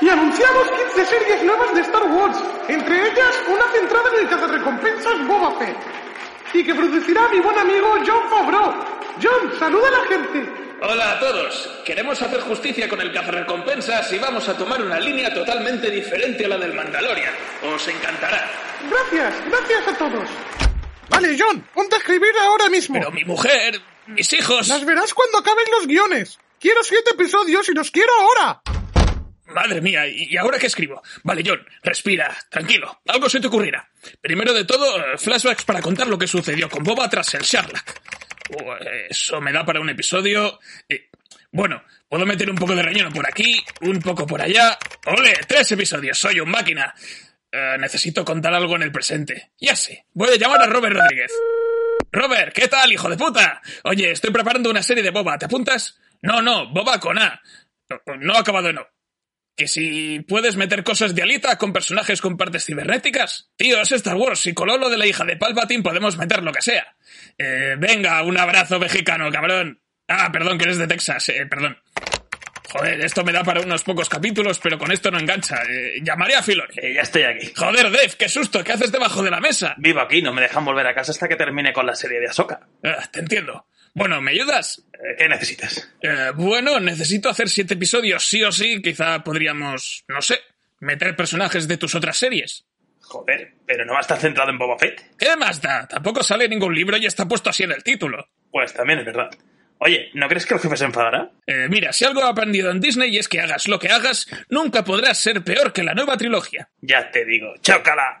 Y anunciamos 15 series nuevas de Star Wars, entre ellas una centrada en el cazarrecompensas Boba Fett, y que producirá mi buen amigo John Favreau. John, saluda a la gente. Hola a todos. Queremos hacer justicia con el cazarrecompensas y vamos a tomar una línea totalmente diferente a la del Mandalorian. Os encantará. Gracias, gracias a todos. Vale, John, ponte a escribir ahora mismo. Pero mi mujer, mis hijos... Las verás cuando acaben los guiones. Quiero siete episodios y los quiero ahora. Madre mía, ¿y ahora qué escribo? Vale, John, respira, tranquilo, algo se te ocurrirá. Primero de todo, eh, flashbacks para contar lo que sucedió con Boba tras el Sherlock. Eso me da para un episodio. Bueno, puedo meter un poco de relleno por aquí, un poco por allá. ¡Ole! Tres episodios, soy un máquina. Eh, necesito contar algo en el presente. Ya sé, voy a llamar a Robert Rodríguez. Robert, ¿qué tal, hijo de puta? Oye, estoy preparando una serie de Boba, ¿te apuntas? No, no, Boba con A. No, no ha acabado en no. ¿Que si puedes meter cosas de Alita con personajes con partes cibernéticas? Tío, es Star Wars. Si con lo de la hija de Palpatine podemos meter lo que sea. Eh, venga, un abrazo mexicano, cabrón. Ah, perdón, que eres de Texas. Eh, perdón. Joder, esto me da para unos pocos capítulos, pero con esto no engancha. Eh, llamaré a Filoni. Eh, ya estoy aquí. Joder, Dave, qué susto. ¿Qué haces debajo de la mesa? Vivo aquí, no me dejan volver a casa hasta que termine con la serie de Ahsoka. Ah, te entiendo. Bueno, ¿me ayudas? Eh, ¿Qué necesitas? Eh, bueno, necesito hacer siete episodios, sí o sí. Quizá podríamos, no sé, meter personajes de tus otras series. Joder, pero no va a estar centrado en Boba Fett. ¿Qué más da? Tampoco sale ningún libro y está puesto así en el título. Pues también es verdad. Oye, ¿no crees que el jefe se enfadará? Eh, mira, si algo he aprendido en Disney es que hagas lo que hagas, nunca podrás ser peor que la nueva trilogía. Ya te digo, chócala.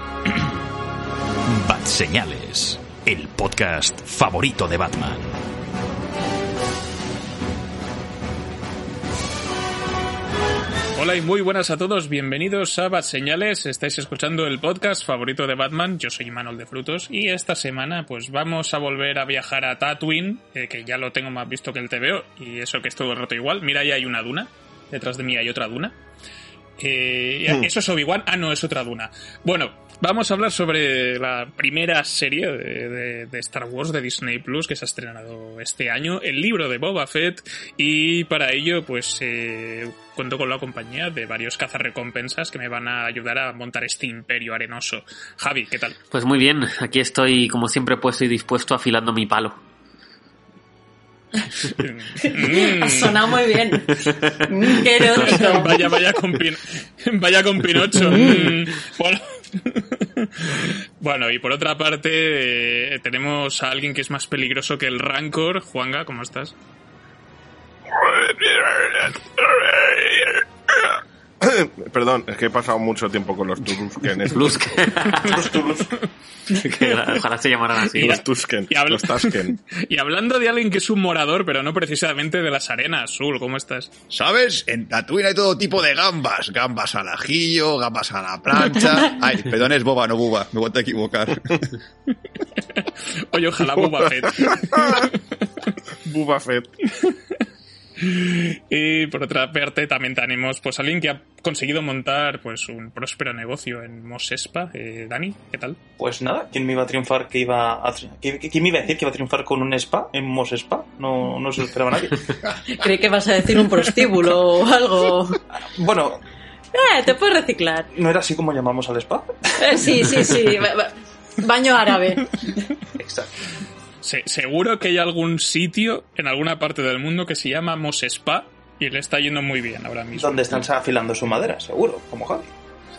Señales, el podcast favorito de Batman. Hola y muy buenas a todos, bienvenidos a Bat Señales, estáis escuchando el podcast favorito de Batman, yo soy Manuel de Frutos y esta semana pues vamos a volver a viajar a Tatooine, eh, que ya lo tengo más visto que el TVO y eso que es todo el rato igual, mira ahí hay una duna, detrás de mí hay otra duna. Eh, Eso es Obi-Wan, ah no, es otra duna. Bueno, Vamos a hablar sobre la primera serie de, de, de, Star Wars de Disney Plus que se ha estrenado este año, el libro de Boba Fett, y para ello, pues eh, cuento con la compañía de varios cazarrecompensas que me van a ayudar a montar este imperio arenoso. Javi, ¿qué tal? Pues muy bien, aquí estoy, como siempre, puesto y dispuesto afilando mi palo. Ha sonado muy bien. Mm, qué erótico. Vaya, vaya con, pin... vaya con Pinocho. Mm, bueno. Bueno, y por otra parte, eh, tenemos a alguien que es más peligroso que el Rancor. Juanga, ¿cómo estás? Perdón, es que he pasado mucho tiempo con los Tusken. Tusken. Ojalá se llamaran así. Los Tusken. Y, habl los Tusken. y hablando de alguien que es un morador, pero no precisamente de las arenas, Azul, ¿cómo estás? ¿Sabes? En Tatooine hay todo tipo de gambas. Gambas al ajillo, gambas a la plancha. Ay, perdón, es boba, no buba. Me voy a equivocar. Oye, ojalá Boba Fett. Boba Fett. Y por otra parte también tenemos pues alguien que ha conseguido montar pues un próspero negocio en Mos Espa. Eh, Dani, ¿qué tal? Pues nada, ¿quién me iba a triunfar que iba a ¿Quién me iba a decir que iba a triunfar con un spa en Mos Spa? No, no se lo esperaba nadie. Creí que vas a decir un prostíbulo o algo. Bueno. Eh, te puedes reciclar. ¿No era así como llamamos al spa? Eh, sí, sí, sí. Baño árabe. Exacto. Se, seguro que hay algún sitio en alguna parte del mundo que se llama Mos Spa Y le está yendo muy bien ahora mismo. Donde están afilando su madera, seguro, como Javi.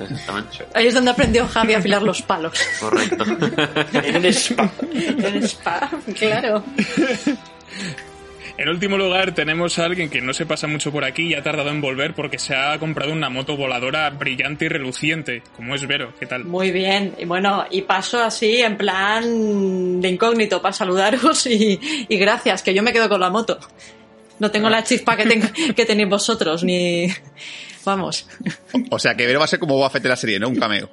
Exactamente. Ahí es donde aprendió Javi a afilar los palos. Correcto. En un spa. En spa, claro. En último lugar, tenemos a alguien que no se pasa mucho por aquí y ha tardado en volver porque se ha comprado una moto voladora brillante y reluciente, como es Vero. ¿Qué tal? Muy bien. Y bueno, y paso así en plan de incógnito para saludaros y, y gracias, que yo me quedo con la moto. No tengo la chispa que, ten- que tenéis vosotros, ni... Vamos. O sea, que Vero va a ser como Boba Fett de la serie, ¿no? Un cameo.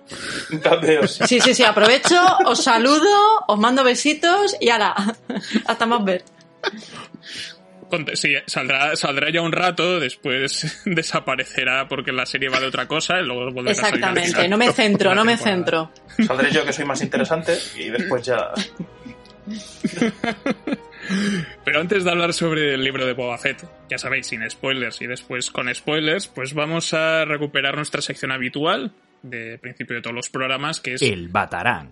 Un cambio, sí. Sí, sí, sí, aprovecho, os saludo, os mando besitos y ala, hasta más ver. Sí, saldrá, saldrá ya un rato, después desaparecerá porque la serie va de otra cosa y luego volverá a salir. Exactamente, no me centro, no me centro. Saldré yo que soy más interesante y después ya. Pero antes de hablar sobre el libro de Boba Fett, ya sabéis, sin spoilers y después con spoilers, pues vamos a recuperar nuestra sección habitual de principio de todos los programas, que es El Batarán.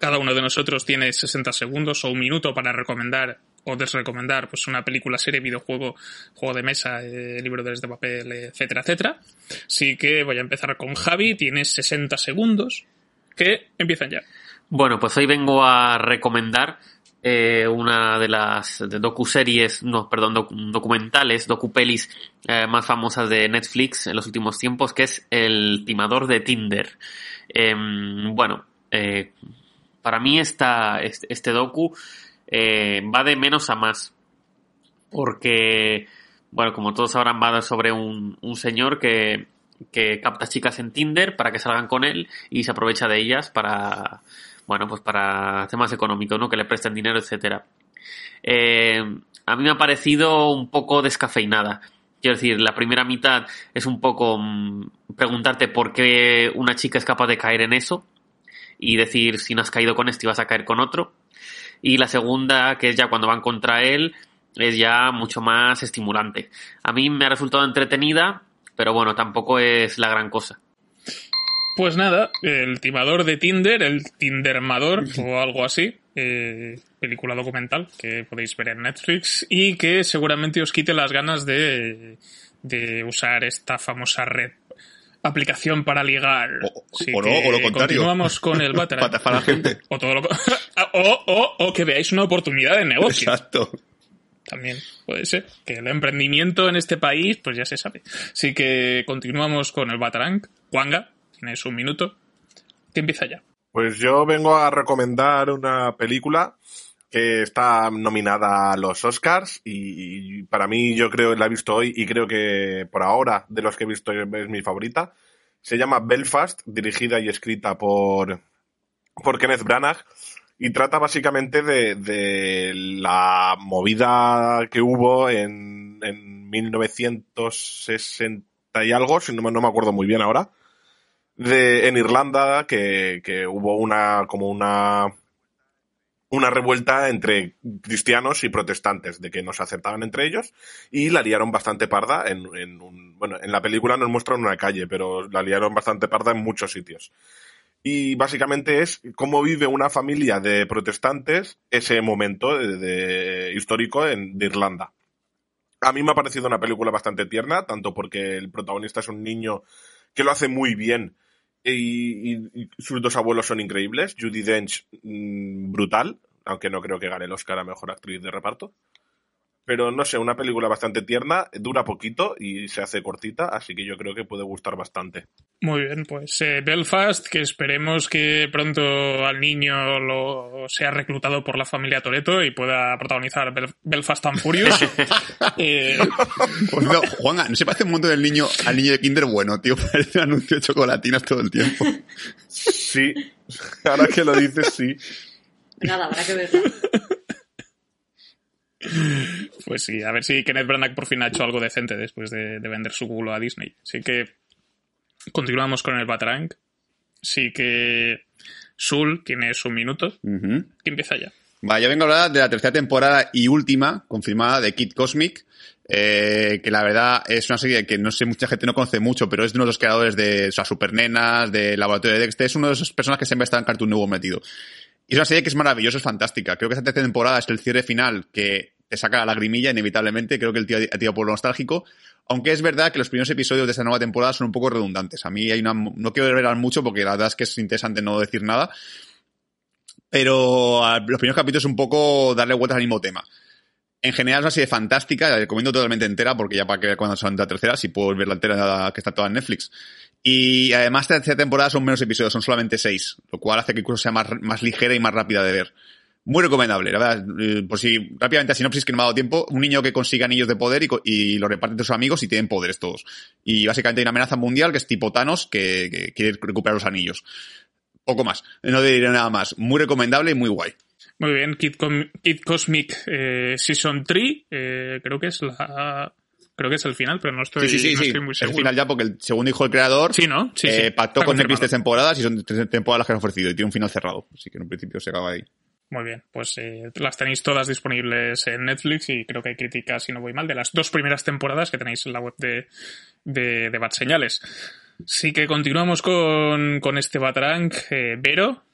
Cada uno de nosotros tiene 60 segundos o un minuto para recomendar o desrecomendar pues una película, serie, videojuego, juego de mesa, eh, libro de papel, etcétera, etcétera. Así que voy a empezar con Javi, tienes 60 segundos que empiezan ya. Bueno, pues hoy vengo a recomendar eh, una de las docuseries, no, perdón, docu- documentales, docupelis eh, más famosas de Netflix en los últimos tiempos, que es El timador de Tinder. Em, bueno, eh, para mí esta, este, este docu eh, va de menos a más. Porque, bueno, como todos sabrán, va sobre un, un señor que, que capta chicas en Tinder para que salgan con él y se aprovecha de ellas para, bueno, pues para temas económicos, ¿no? Que le presten dinero, etcétera. Eh, a mí me ha parecido un poco descafeinada. Quiero decir, la primera mitad es un poco mm, preguntarte por qué una chica es capaz de caer en eso y decir si no has caído con este vas a caer con otro. Y la segunda, que es ya cuando van contra él, es ya mucho más estimulante. A mí me ha resultado entretenida, pero bueno, tampoco es la gran cosa. Pues nada, el timador de Tinder, el Tindermador o algo así, eh, película documental que podéis ver en Netflix y que seguramente os quite las ganas de, de usar esta famosa red. Aplicación para ligar. O- Así o no, o lo contrario. Continuamos con el Batarang. Para la gente. O, todo lo co- o, o, o que veáis una oportunidad de negocio. Exacto. También puede ser. Que el emprendimiento en este país, pues ya se sabe. Así que continuamos con el Batarang. Wanga, tienes un minuto. Que empieza ya. Pues yo vengo a recomendar una película que está nominada a los Oscars y, para mí yo creo la he visto hoy y creo que por ahora de los que he visto es mi favorita. Se llama Belfast, dirigida y escrita por, por Kenneth Branagh y trata básicamente de, la movida que hubo en, en 1960 y algo, si no, no me acuerdo muy bien ahora, de, en Irlanda que, que hubo una como una una revuelta entre cristianos y protestantes de que no se aceptaban entre ellos y la liaron bastante parda en, en un bueno en la película nos muestran una calle pero la liaron bastante parda en muchos sitios y básicamente es cómo vive una familia de protestantes ese momento de, histórico en, de Irlanda a mí me ha parecido una película bastante tierna tanto porque el protagonista es un niño que lo hace muy bien y, y- y sus dos abuelos son increíbles. Judy Dench, mm, brutal, aunque no creo que gane el Oscar a Mejor Actriz de Reparto. Pero no sé, una película bastante tierna, dura poquito y se hace cortita, así que yo creo que puede gustar bastante. Muy bien, pues eh, Belfast, que esperemos que pronto al niño lo sea reclutado por la familia Toreto y pueda protagonizar Bel- Belfast and Furious. Eh, Pues no, Juanga, ¿no se parece un montón del niño al niño de Kinder bueno, tío? Parece un anuncio de chocolatinas todo el tiempo. Sí, ahora que lo dices, sí. Nada, habrá que verlo. pues sí, a ver si Kenneth Branagh por fin ha hecho algo decente después de, de vender su culo a Disney. Así que continuamos con el Batarang. Sí que Sul tiene su minuto. Ujú. Que empieza ya. Vale, yo vengo a hablar de la tercera temporada y última, confirmada, de Kid Cosmic, eh, que la verdad es una serie que no sé, mucha gente no conoce mucho, pero es de uno de los creadores de o sea, Supernenas, de Laboratorio de Dexter, es uno de esas personas que siempre está en Cartoon Network metido. Y es una serie que es maravillosa, es fantástica. Creo que esta temporada es el cierre final que te saca la lagrimilla inevitablemente. Creo que el tío ha tirado por lo nostálgico. Aunque es verdad que los primeros episodios de esta nueva temporada son un poco redundantes. A mí hay una, no quiero revelar mucho porque la verdad es que es interesante no decir nada. Pero los primeros capítulos un poco darle vueltas al mismo tema. En general es una serie fantástica, la recomiendo totalmente entera porque ya para que cuando son la tercera, si puedo ver la entera que está toda en Netflix. Y además esta tercera temporada son menos episodios, son solamente seis, lo cual hace que incluso sea más, más ligera y más rápida de ver. Muy recomendable, la verdad. Eh, por si rápidamente a sinopsis que no me ha dado tiempo, un niño que consigue anillos de poder y, y lo reparte entre sus amigos y tienen poderes todos. Y básicamente hay una amenaza mundial que es tipo Thanos que, que quiere recuperar los anillos. Poco más, no diré nada más. Muy recomendable y muy guay. Muy bien, Kid, Com Kid Cosmic eh, Season 3, eh, creo que es la... Creo que es el final, pero no estoy, sí, sí, sí, no sí. estoy muy seguro. El final ya porque el segundo hijo del creador Sí, eh, pactó Está con Netflix tres temporadas y son tres temporadas las que han ofrecido y tiene un final cerrado. Así que en un principio se acaba ahí. Muy bien, pues eh, las tenéis todas disponibles en Netflix y creo que hay críticas, si no voy mal, de las dos primeras temporadas que tenéis en la web de, de, de Bad Señales. Sí que continuamos con, con este Batarang. Eh, Vero,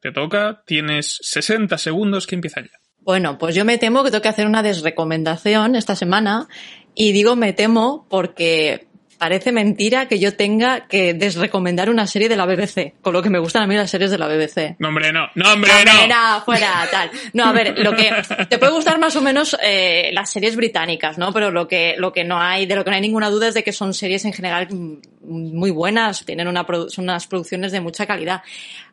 te toca, tienes 60 segundos que empiezan ya. Bueno, pues yo me temo que tengo que hacer una desrecomendación esta semana y digo me temo porque parece mentira que yo tenga que desrecomendar una serie de la BBC, con lo que me gustan a mí las series de la BBC. No, hombre, no, no, hombre, Hombre, no. no, fuera, tal. No, a ver, lo que te puede gustar más o menos eh, las series británicas, ¿no? Pero lo que, lo que no hay, de lo que no hay ninguna duda es de que son series en general mm, muy buenas, tienen unas producciones de mucha calidad.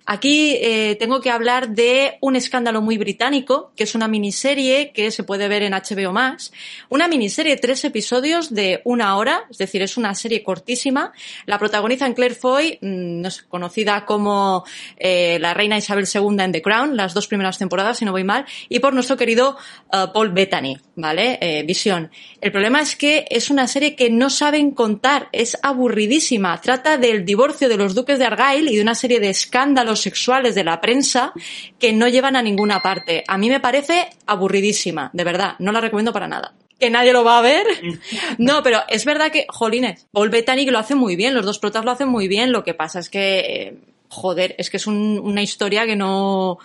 Aquí eh, tengo que hablar de un escándalo muy británico, que es una miniserie que se puede ver en HBO Max. Una miniserie de tres episodios de una hora, es decir, es una serie cortísima. La protagonizan Claire Foy, mm, conocida como eh, la reina Isabel II en The Crown, las dos primeras temporadas, si no voy mal, y por nuestro querido eh, Paul Bettany, ¿vale? Visión. El problema es que es una serie que no saben contar, es aburridísima. Trata del divorcio de los duques de Argyle y de una serie de escándalos sexuales de la prensa que no llevan a ninguna parte. A mí me parece aburridísima, de verdad, no la recomiendo para nada. Que nadie lo va a ver. No, pero es verdad que, jolines, Paul Bettany lo hace muy bien, los dos protas lo hacen muy bien, lo que pasa es que, eh, joder, es que es un- una historia que no,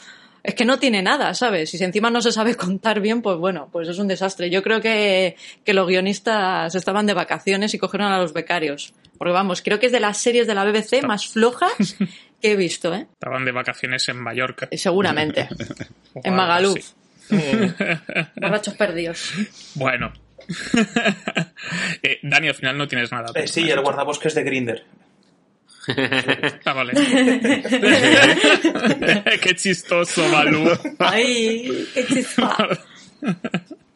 es que no tiene nada, ¿sabes? Y si encima no se sabe contar bien, pues bueno, pues es un desastre. Yo creo que, que los guionistas estaban de vacaciones y cogieron a los becarios. Porque vamos, creo que es de las series de la BBC más flojas que he visto, ¿eh? Estaban de vacaciones en Mallorca. Seguramente. En Magaluf. Borrachos perdidos. Bueno. eh, Dani, al final no tienes nada. Eh, sí, el guardabosques de Grinder. Ah, vale. Qué chistoso, Malú. Ay, qué chispa.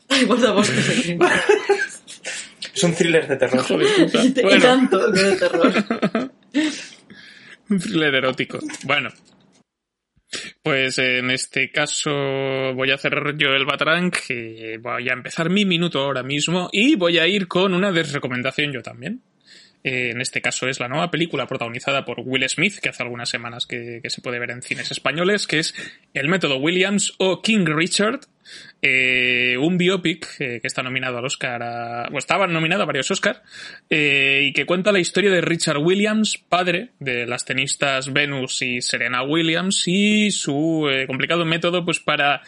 Ay, guardabosques de crimen. Es un thriller de terror. Y, y Bueno, tanto que de terror. un thriller erótico. Bueno. Pues en este caso voy a cerrar yo el Batarang, que voy a empezar mi minuto ahora mismo y voy a ir con una desrecomendación yo también. Eh, en este caso es la nueva película protagonizada por Will Smith, que hace algunas semanas que, se puede ver en cines españoles, que es El método Williams o King Richard, eh, un biopic eh, que está nominado al Oscar, a, o estaba nominado a varios Oscars, eh, y que cuenta la historia de Richard Williams, padre de las tenistas Venus y Serena Williams, y su complicado método pues para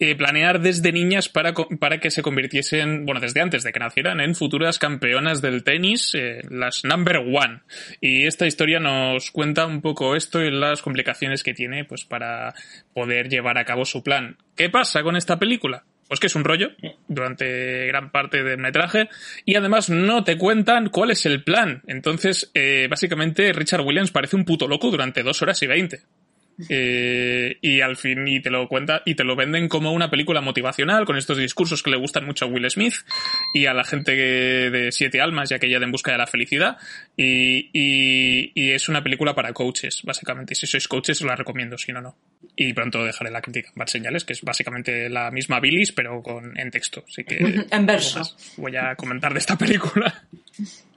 eh, planear desde niñas para, para que se convirtiesen, bueno, desde antes de que nacieran, en futuras campeonas del tenis, eh, las number one. Y esta historia nos cuenta un poco esto y las complicaciones que tiene, pues, para poder llevar a cabo su plan. ¿Qué pasa con esta película? Pues que es un rollo durante gran parte del metraje y además no te cuentan cuál es el plan. Entonces, eh, básicamente, Richard Williams parece un puto loco durante dos horas y veinte. Eh, y al fin y te lo cuenta y te lo venden como una película motivacional con estos discursos que le gustan mucho a Will Smith y a la gente que- de Siete Almas y aquella de En Busca de la Felicidad y, y- y es una película para coaches básicamente. Si sois coaches os la recomiendo si no no. Y pronto dejaré la crítica en Señales que es básicamente la misma bilis pero con en texto. Así que En verso. voy a comentar de esta película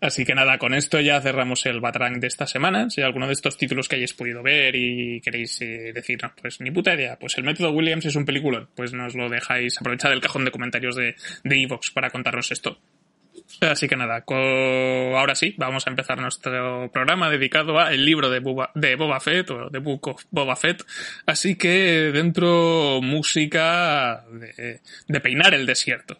Así que nada, con esto ya cerramos el Batrang de esta semana. Si alguno de estos títulos que hayáis podido ver y queréis eh, decirnos, pues ni puta idea, pues el método Williams es un peliculón, pues nos lo dejáis, aprovechad el cajón de comentarios de de Evox para contarnos esto. Así que nada, ahora sí, vamos a empezar nuestro programa dedicado a el libro de Boba, de Fett o The Book of Boba Fett. Así que dentro música de, de peinar el desierto.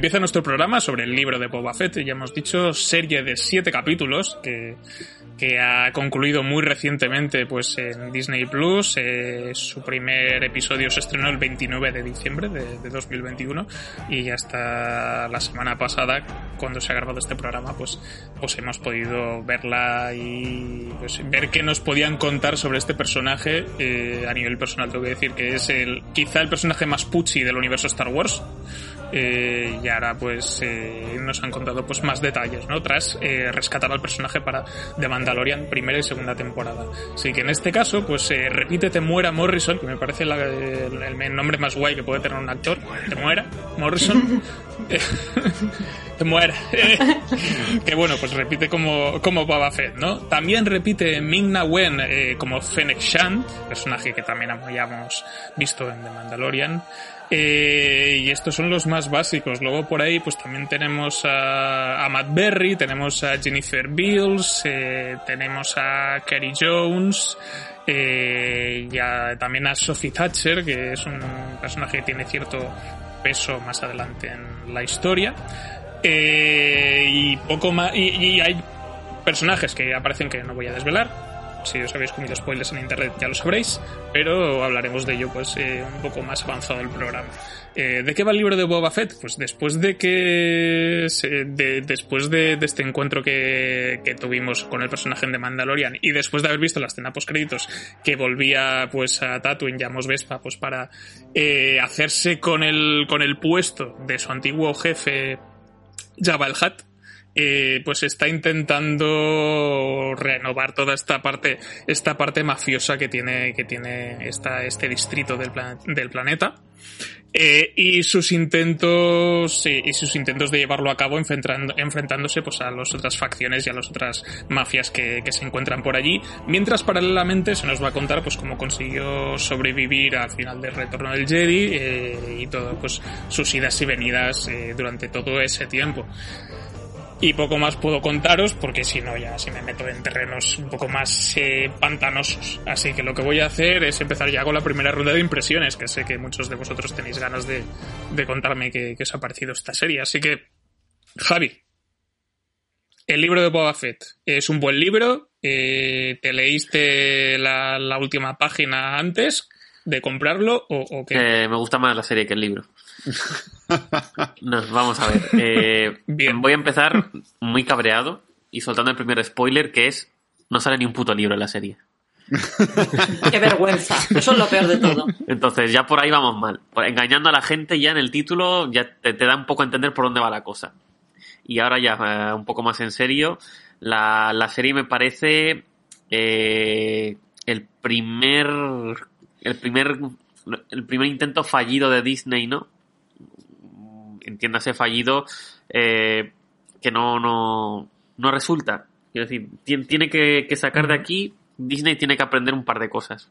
Empieza nuestro programa sobre el libro de Boba Fett, ya hemos dicho, serie de siete capítulos que, que ha concluido muy recientemente pues en Disney Plus. Eh, su primer episodio se estrenó el 29 de diciembre de, de 2021 y hasta la semana pasada, cuando se ha grabado este programa, pues, pues hemos podido verla y pues, ver qué nos podían contar sobre este personaje. Eh, a nivel personal tengo que decir que es el quizá el personaje más puchi del universo Star Wars. Eh, y ahora pues eh, nos han contado pues más detalles, ¿no? Tras eh, rescatar al personaje para The Mandalorian primera y segunda temporada. Así que en este caso pues eh, repite Te muera Morrison, que me parece la- el, el nombre más guay que puede tener un actor. Te muera Morrison. Te muera. que bueno, pues repite como, como Boba Fett, ¿no? También repite Ming-Na Wen eh, como Fennec Shan, personaje que también habíamos visto en The Mandalorian. Eh, y estos son los más básicos. Luego por ahí pues también tenemos a, Matt Berry, tenemos a Jennifer Beals, eh, tenemos a Kerry Jones, eh, y también a Sophie Thatcher, que es un personaje que tiene cierto peso más adelante en la historia. Eh, y poco más. Y hay personajes que aparecen que no voy a desvelar. Si os habéis comido spoilers en internet ya lo sabréis, pero hablaremos de ello pues eh, un poco más avanzado el programa. Eh, ¿De qué va el libro de Boba Fett? Pues después de que después de, este encuentro que, que tuvimos con el personaje de Mandalorian y después de haber visto la escena post créditos que volvía pues a Tatooine ya Mos Vespa pues para eh, hacerse con el con el puesto de su antiguo jefe Jabba el Hutt, eh, pues está intentando renovar toda esta parte, esta parte mafiosa que tiene, que tiene esta, este distrito del, plan- del planeta. Eh, y sus intentos y sus intentos de llevarlo a cabo enfrentando- enfrentándose pues a las otras facciones y a las otras mafias que, que se encuentran por allí mientras paralelamente se nos va a contar pues cómo consiguió sobrevivir al final del retorno del Jedi eh, y todo pues sus idas y venidas durante todo ese tiempo y poco más puedo contaros porque si no ya si me meto en terrenos un poco más eh, pantanosos. Así que lo que voy a hacer es empezar ya con la primera ronda de impresiones, que sé que muchos de vosotros tenéis ganas de, de contarme qué, qué os ha parecido esta serie. Así que, Javi, el libro de Boba Fett es un buen libro. eh, ¿Te leíste la, última página antes de comprarlo o, o qué? Eh, me gusta más la serie que el libro. No, vamos a ver. Eh, Bien. Voy a empezar muy cabreado y soltando el primer spoiler, que es no sale ni un puto libro en la serie. Qué vergüenza. Eso es lo peor de todo. Entonces ya por ahí vamos mal. Engañando a la gente ya en el título ya te, te da un poco a entender por dónde va la cosa. Y ahora ya eh, un poco más en serio, la, la serie me parece eh, el primer el primer el primer intento fallido de Disney, ¿no? Entiéndase fallido eh, que no, no, no resulta. Quiero decir, tien- tiene que, que sacar de aquí, Disney tiene que aprender un par de cosas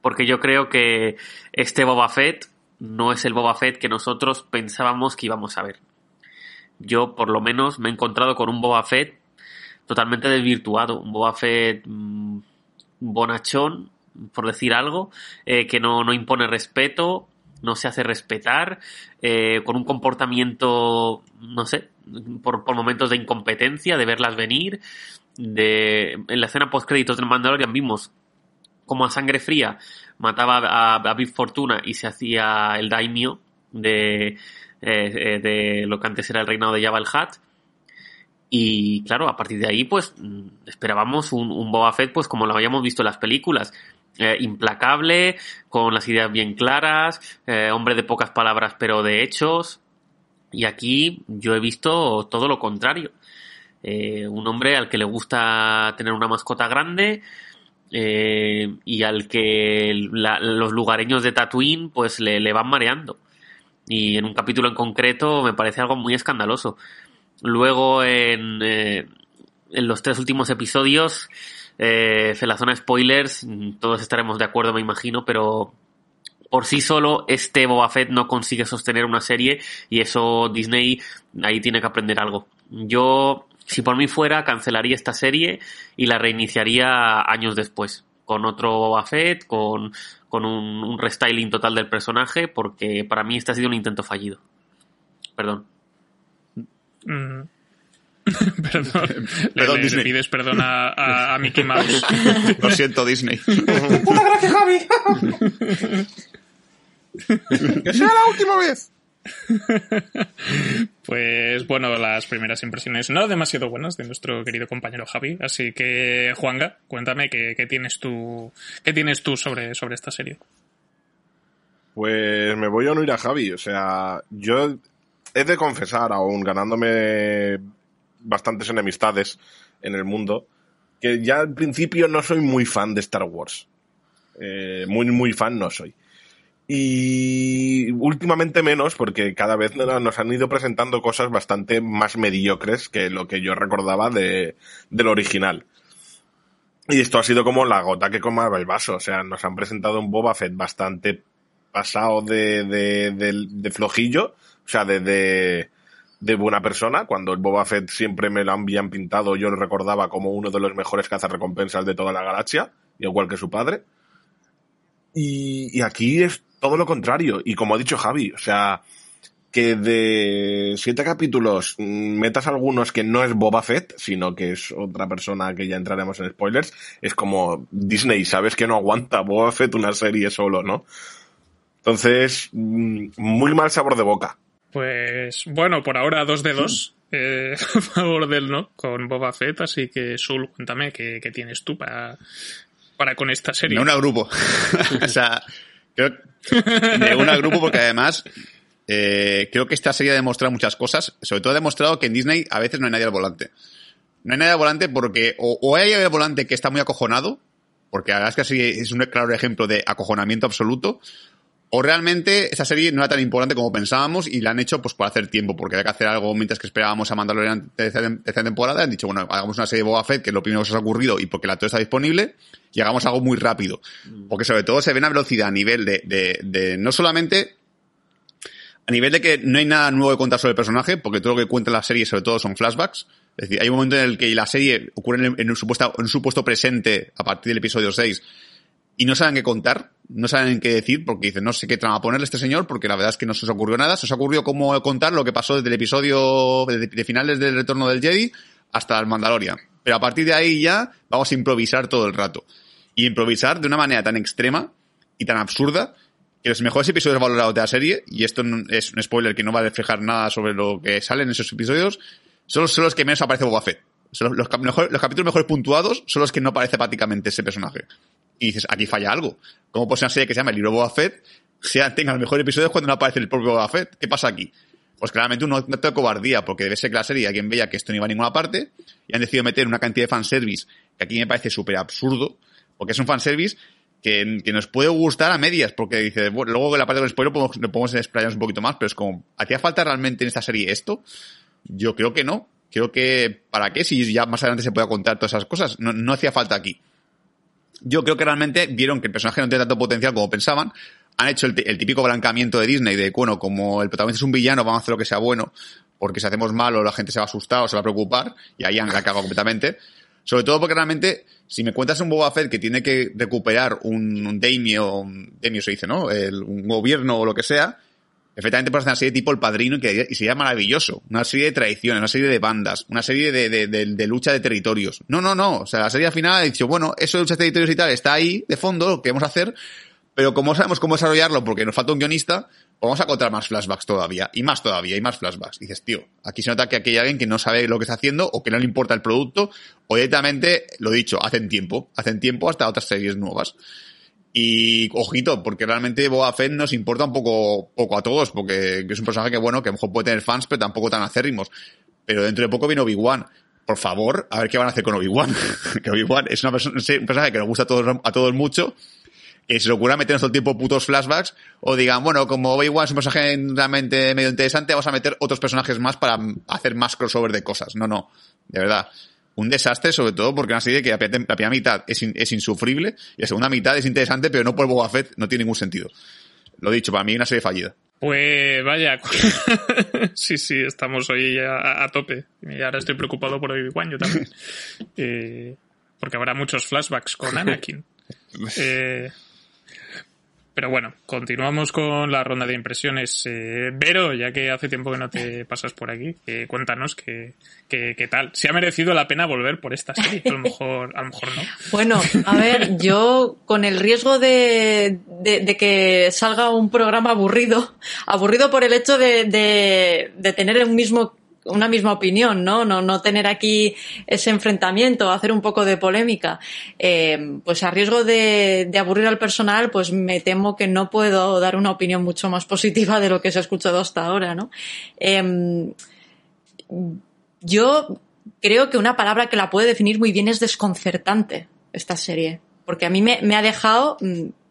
porque yo creo que este Boba Fett no es el Boba Fett que nosotros pensábamos que íbamos a ver. Yo, por lo menos, me he encontrado con un Boba Fett totalmente desvirtuado, un Boba Fett mm, bonachón, por decir algo, eh, que no, no impone respeto, no se hace respetar, eh, con un comportamiento, no sé, por, por momentos de incompetencia, de verlas venir. De, en la escena post créditos del Mandalorian vimos como a sangre fría mataba a, a Big Fortuna y se hacía el daimyo de, eh, eh, de lo que antes era el reinado de Jabba el. Y claro, a partir de ahí, pues mm, esperábamos un, un Boba Fett, pues como lo habíamos visto en las películas. Eh, implacable, con las ideas bien claras, eh, hombre de pocas palabras pero de hechos. Y aquí yo he visto todo lo contrario. Eh, un hombre al que le gusta tener una mascota grande, y al que los lugareños de Tatooine pues le, le van mareando. Y en un capítulo en concreto me parece algo muy escandaloso. Luego en, en los tres últimos episodios, eh, en la zona spoilers, todos estaremos de acuerdo me imagino, pero por sí solo este Boba Fett no consigue sostener una serie y eso Disney ahí tiene que aprender algo. Yo, si por mí fuera, cancelaría esta serie y la reiniciaría años después, con otro Boba Fett, con, con un, un restyling total del personaje, porque para mí este ha sido un intento fallido. Perdón. Mm. Perdón. Le- Perdón, le, Disney. pides perdón a, a- a Mickey Mouse. Lo siento, Disney. ¡Puta gracias, Javi! ¡Que sea la última vez! Pues bueno, las primeras impresiones no demasiado buenas de nuestro querido compañero Javi. Así que, Juanga, cuéntame qué, qué tienes tú, qué tienes tú sobre, sobre esta serie. Pues me voy a unir a Javi. O sea, yo he de confesar, aún ganándome bastantes enemistades en el mundo, que ya al principio no soy muy fan de Star Wars. Eh, muy, muy fan no soy. Y últimamente menos, porque cada vez nos han ido presentando cosas bastante más mediocres que lo que yo recordaba de, del original. Y esto ha sido como la gota que comaba el vaso. O sea, nos han presentado un Boba Fett bastante pasado de, de, de- de flojillo, o sea, de, de, buena persona, cuando el Boba Fett siempre me lo habían pintado, yo lo recordaba como uno de los mejores cazarrecompensas de toda la galaxia, igual que su padre. Y, y aquí es todo lo contrario, y como ha dicho Javi, o sea, que de siete capítulos metas algunos que no es Boba Fett, sino que es otra persona que ya entraremos en spoilers, es como Disney, sabes que no aguanta Boba Fett una serie solo, ¿no? Entonces, mm, muy mal sabor de boca. Pues bueno, por ahora dos de dos eh, a favor del no con Boba Fett, así que Sul, cuéntame qué, qué tienes tú para, para con esta serie. Me una grupo. o sea, creo me una grupo porque además eh, creo que esta serie ha demostrado muchas cosas. Sobre todo ha demostrado que en Disney a veces no hay nadie al volante. No hay nadie al volante porque o, o hay alguien al volante que está muy acojonado, porque que así es un claro ejemplo de acojonamiento absoluto, o realmente esta serie no era tan importante como pensábamos y la han hecho pues por hacer tiempo, porque había que hacer algo mientras que esperábamos a Mandalorian tercera, temporada. Han dicho, bueno, hagamos una serie de Boba Fett, que es lo primero que se os ha ocurrido y porque la todo está disponible, y hagamos algo muy rápido. Porque sobre todo se ve una velocidad a nivel de, de, de no solamente a nivel de que no hay nada nuevo que contar sobre el personaje, porque todo lo que cuenta la serie sobre todo son flashbacks. Es decir, hay un momento en el que la serie ocurre en, en un, supuesto, en un supuesto presente a partir del episodio 6 y no saben qué contar, no saben qué decir, porque dicen, no sé qué trama ponerle a este señor, porque la verdad es que no se os ocurrió nada, se os ocurrió cómo contar lo que pasó desde el episodio de, finales del retorno del Jedi hasta el Mandalorian. Pero a partir de ahí ya vamos a improvisar todo el rato. Y improvisar de una manera tan extrema y tan absurda que los mejores episodios valorados de la serie, y esto es un spoiler que no va a reflejar nada sobre lo que sale en esos episodios, son, los- que menos aparece Boba los, los los capítulos mejores puntuados son los que no aparece prácticamente ese personaje. Y dices, aquí falla algo. ¿Cómo puede ser una serie que se llama El libro Boba Fett sea, tenga los mejores episodios cuando no aparece el propio Boba Fett? ¿Qué pasa aquí? Pues claramente un acto de cobardía, porque debe ser que la serie alguien veía que esto no iba a ninguna parte y han decidido meter una cantidad de fanservice que aquí me parece súper absurdo, porque es un fanservice que, que nos puede gustar a medias, porque dice, bueno, luego la parte del spoiler lo podemos explayarnos un poquito más, pero es como, ¿hacía falta realmente en esta serie esto? Yo creo que no. Creo que, ¿para qué? Si ya más adelante se pueda contar todas esas cosas. No, no hacía falta aquí. Yo creo que realmente vieron que el personaje no tiene tanto potencial como pensaban. Han hecho el, el típico blancamiento de Disney de, bueno, como el protagonista es un villano, vamos a hacer lo que sea bueno, porque si hacemos malo la gente se va a asustar o se va a preocupar, y ahí han la cagado completamente. Sobre todo porque realmente, si me cuentas un Boba Fett que tiene que recuperar un, un daimio, un daimio se dice, ¿no? El- un gobierno o lo que sea, Efectivamente, puedes hacer una serie tipo El Padrino y, que, y sería maravilloso. Una serie de tradiciones, una serie de bandas, una serie de, de, de- lucha de territorios. No, no, no. O sea, la serie al final ha dicho, bueno, eso de lucha de territorios y tal está ahí, de fondo, lo que queremos hacer, pero como sabemos cómo desarrollarlo porque nos falta un guionista, pues vamos a contar más flashbacks todavía, y más todavía, y más flashbacks. Dices, tío, aquí se nota que aquí hay alguien que no sabe lo que está haciendo, o que no le importa el producto, o directamente, lo dicho, hacen tiempo, hacen tiempo hasta otras series nuevas. Y ojito, porque realmente Boba Fett nos importa un poco, poco a todos, porque es un personaje que bueno, que a lo mejor puede tener fans, pero tampoco tan acérrimos. Pero dentro de poco viene Obi-Wan. por favor, a ver qué van a hacer con Obi-Wan. que Obi-Wan es una persona, un personaje que nos gusta a todos, a todos mucho, que se le ocurra meternos todo el tiempo putos flashbacks, o digan, bueno, como Obi-Wan es un personaje realmente medio interesante, vamos a meter otros personajes más para hacer más crossover de cosas. No, no, de verdad. Un desastre, sobre todo porque una serie que la primera mitad es, es insufrible y la segunda mitad es interesante, pero no por Boba Fett, no tiene ningún sentido. Lo dicho, para mí una serie fallida. Pues vaya, sí, sí, estamos hoy a, a, tope. Y ahora estoy preocupado por Obi-Wan, yo también. Eh, porque habrá muchos flashbacks con Anakin. Eh, pero bueno, continuamos con la ronda de impresiones. Eh, Vero, ya que hace tiempo que no te pasas por aquí, eh, cuéntanos qué, qué, qué, tal. ¿Se ha merecido la pena volver por esta serie? A lo mejor, a lo mejor no. Bueno, a ver, yo con el riesgo de, de, de que salga un programa aburrido, aburrido por el hecho de, de, de tener un mismo una misma opinión, ¿no? No, no tener aquí ese enfrentamiento, hacer un poco de polémica. Eh, pues a riesgo de, aburrir al personal, pues me temo que no puedo dar una opinión mucho más positiva de lo que se ha escuchado hasta ahora, ¿no? Eh, yo creo que una palabra que la puede definir muy bien es desconcertante, esta serie. Porque a mí me, me ha dejado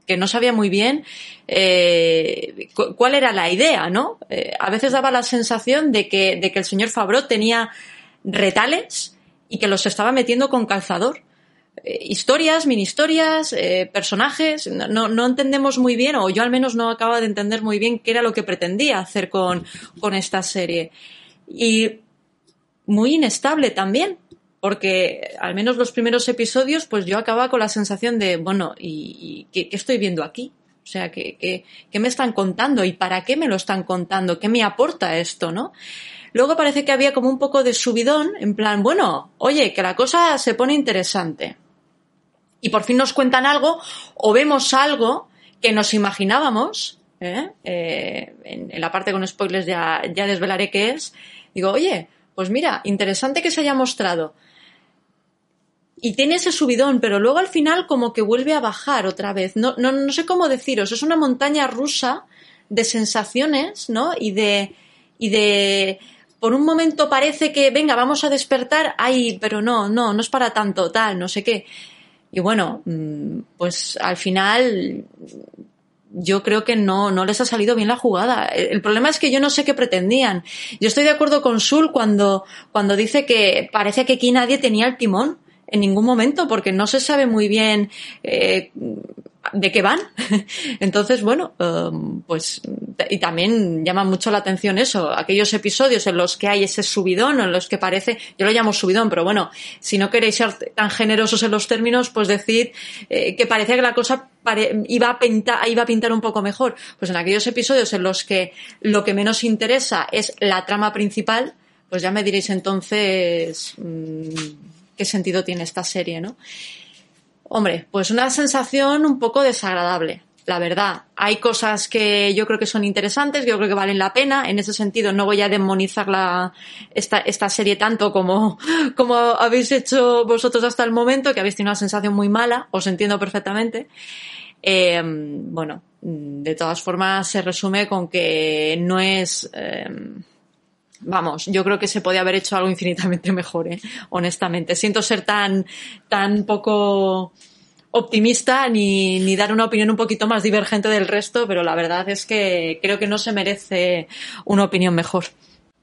que no sabía muy bien eh, cuál era la idea, ¿no? Eh, a veces daba la sensación de que, de que el señor Fabro tenía retales y que los estaba metiendo con calzador. Eh, historias, mini historias, personajes, no, no entendemos muy bien, o yo al menos no acaba de entender muy bien qué era lo que pretendía hacer con, con esta serie. Y muy inestable también, porque al menos los primeros episodios, pues yo acababa con la sensación de, bueno, ¿y, qué, estoy viendo aquí? O sea, ¿qué, ¿qué, qué, me están contando? ¿Y para qué me lo están contando? ¿Qué me aporta esto, no? Luego parece que había como un poco de subidón, en plan, bueno, oye, que la cosa se pone interesante. Y por fin nos cuentan algo, o vemos algo que nos imaginábamos, ¿eh? Eh, en, en, la parte con spoilers ya, ya desvelaré qué es. Digo, oye, pues mira, interesante que se haya mostrado y tiene ese subidón, pero luego al final como que vuelve a bajar otra vez. No, no, no sé cómo deciros, es una montaña rusa de sensaciones, ¿no? Y de, y de, por un momento parece que, venga, vamos a despertar, ay, pero no, no, no es para tanto, tal, no sé qué. Y bueno, pues al final yo creo que no, no les ha salido bien la jugada. El problema es que yo no sé qué pretendían. Yo estoy de acuerdo con Sul cuando, cuando dice que parece que aquí nadie tenía el timón en ningún momento porque no se sabe muy bien eh, de qué van. Entonces, bueno, um, pues, y también llama mucho la atención eso, aquellos episodios en los que hay ese subidón o en los que parece, yo lo llamo subidón, pero bueno, si no queréis ser tan generosos en los términos, pues decir eh, que parecía que la cosa iba, a pintar, iba a pintar un poco mejor. Pues en aquellos episodios en los que lo que menos interesa es la trama principal, pues ya me diréis entonces, mmm, qué sentido tiene esta serie, ¿no? Hombre, pues una sensación un poco desagradable, la verdad. Hay cosas que yo creo que son interesantes, yo creo que valen la pena. En ese sentido, no voy a demonizar la, esta, esta serie tanto como, como habéis hecho vosotros hasta el momento, que habéis tenido una sensación muy mala, os entiendo perfectamente. Eh, bueno, de todas formas se resume con que no es, eh, vamos, yo creo que se podía haber hecho algo infinitamente mejor, ¿eh? honestamente. Siento ser tan, tan poco optimista ni, ni dar una opinión un poquito más divergente del resto, pero la verdad es que creo que no se merece una opinión mejor.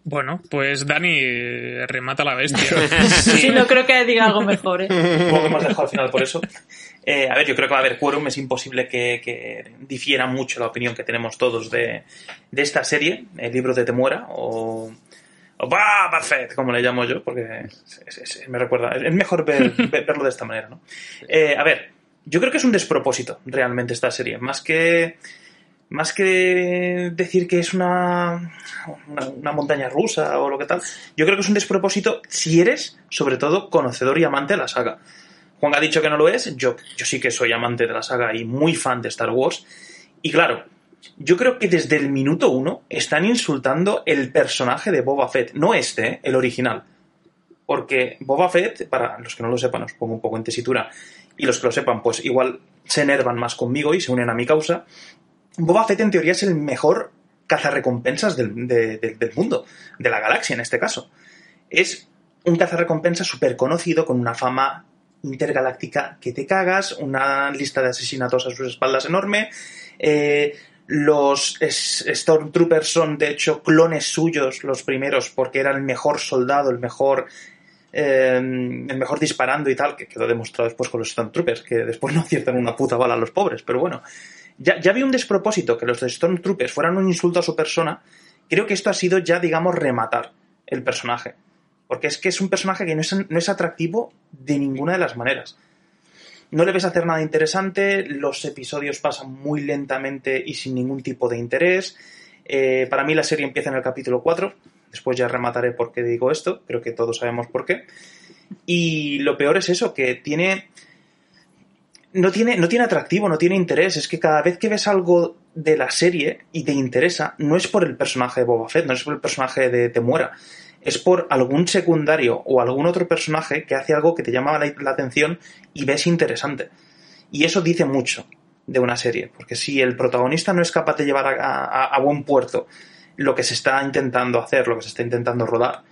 Bueno, pues Dani remata la bestia. sí, no creo que diga algo mejor. ¿eh? Un poco hemos dejado al final por eso. Eh, a ver, yo creo que va a haber quórum. Es imposible que, que, difiera mucho la opinión que tenemos todos de, de esta serie, el libro de Temuera, o, o Boba Fett, como le llamo yo, porque es, es, me recuerda. Es mejor ver, verlo de esta manera, ¿no? Eh, a ver, yo creo que es un despropósito realmente esta serie. Más que más que decir que es una, una, una, montaña rusa o lo que tal, yo creo que es un despropósito si eres, sobre todo, conocedor y amante de la saga. Juan ha dicho que no lo es, yo, yo sí que soy amante de la saga y muy fan de Star Wars. Y claro, yo creo que desde el minuto uno están insultando el personaje de Boba Fett, no este, ¿eh? el original. Porque Boba Fett, para los que no lo sepan, os pongo un poco en tesitura, y los que lo sepan, pues igual se enervan más conmigo y se unen a mi causa. Boba Fett en teoría es el mejor cazarrecompensas del, de, de, del mundo, de la galaxia en este caso. Es un cazarrecompensa súper conocido con una fama intergaláctica que te cagas, una lista de asesinatos a sus espaldas enorme. eh, los Stormtroopers son, de hecho, clones suyos, los primeros, porque era el mejor soldado, el mejor. eh, el mejor disparando y tal, que quedó demostrado después con los Stormtroopers, que después no aciertan una puta bala a los pobres, pero bueno. Ya, ya había un despropósito que los Stormtroopers fueran un insulto a su persona. Creo que esto ha sido ya, digamos, rematar el personaje. Porque es que es un personaje que no es, no es atractivo de ninguna de las maneras. No le ves hacer nada interesante, los episodios pasan muy lentamente y sin ningún tipo de interés. Eh, para mí la serie empieza en el capítulo 4, después ya remataré por qué digo esto, creo que todos sabemos por qué. Y lo peor es eso, que tiene... No tiene, no tiene atractivo, no tiene interés. Es que cada vez que ves algo de la serie y te interesa, no es por el personaje de Boba Fett, no es por el personaje de Temuera, es por algún secundario o algún otro personaje que hace algo que te llama la, atención y ves interesante. Y eso dice mucho de una serie, porque si el protagonista no es capaz de llevar a buen puerto lo que se está intentando hacer, lo que se está intentando rodar,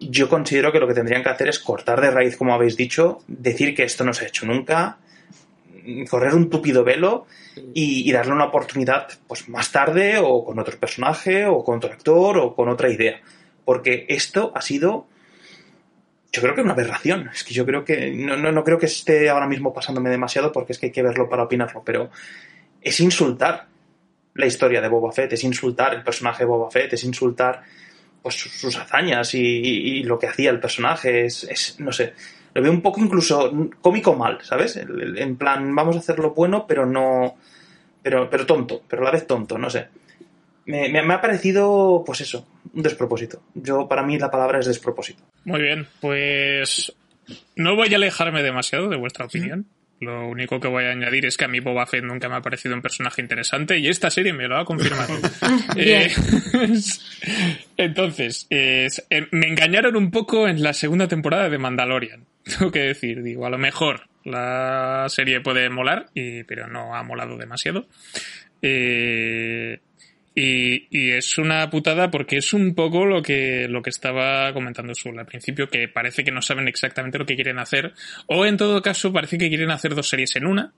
yo considero que lo que tendrían que hacer es cortar de raíz, como habéis dicho, decir que esto no se ha hecho nunca, correr un tupido velo y, y darle una oportunidad pues más tarde o con otro personaje o con otro actor o con otra idea. Porque esto ha sido yo creo que una aberración. Es que yo creo que no, no, no creo que esté ahora mismo pasándome demasiado porque es que hay que verlo para opinarlo, pero es insultar la historia de Boba Fett, es insultar el personaje de Boba Fett, es insultar pues, sus, hazañas y, lo que hacía el personaje, es, no sé, lo veo un poco incluso cómico mal, ¿sabes? En plan, vamos a hacerlo bueno, pero no, pero, pero tonto, pero a la vez tonto, no sé. Me- me ha parecido, pues eso, un despropósito. Yo, para mí, la palabra es despropósito. Muy bien, pues no voy a alejarme demasiado de vuestra opinión. Lo único que voy a añadir es que a mí Boba Fett nunca me ha parecido un personaje interesante y esta serie me lo ha confirmado. Bien. Eh, entonces, es- eh, me engañaron un poco en la segunda temporada de Mandalorian. Tengo que decir, digo, a lo mejor la serie puede molar, y, pero no ha molado demasiado. Eh, y, y es una putada porque es un poco lo que, lo que estaba comentando Sul al principio, que parece que no saben exactamente lo que quieren hacer, o en todo caso parece que quieren hacer dos series en una,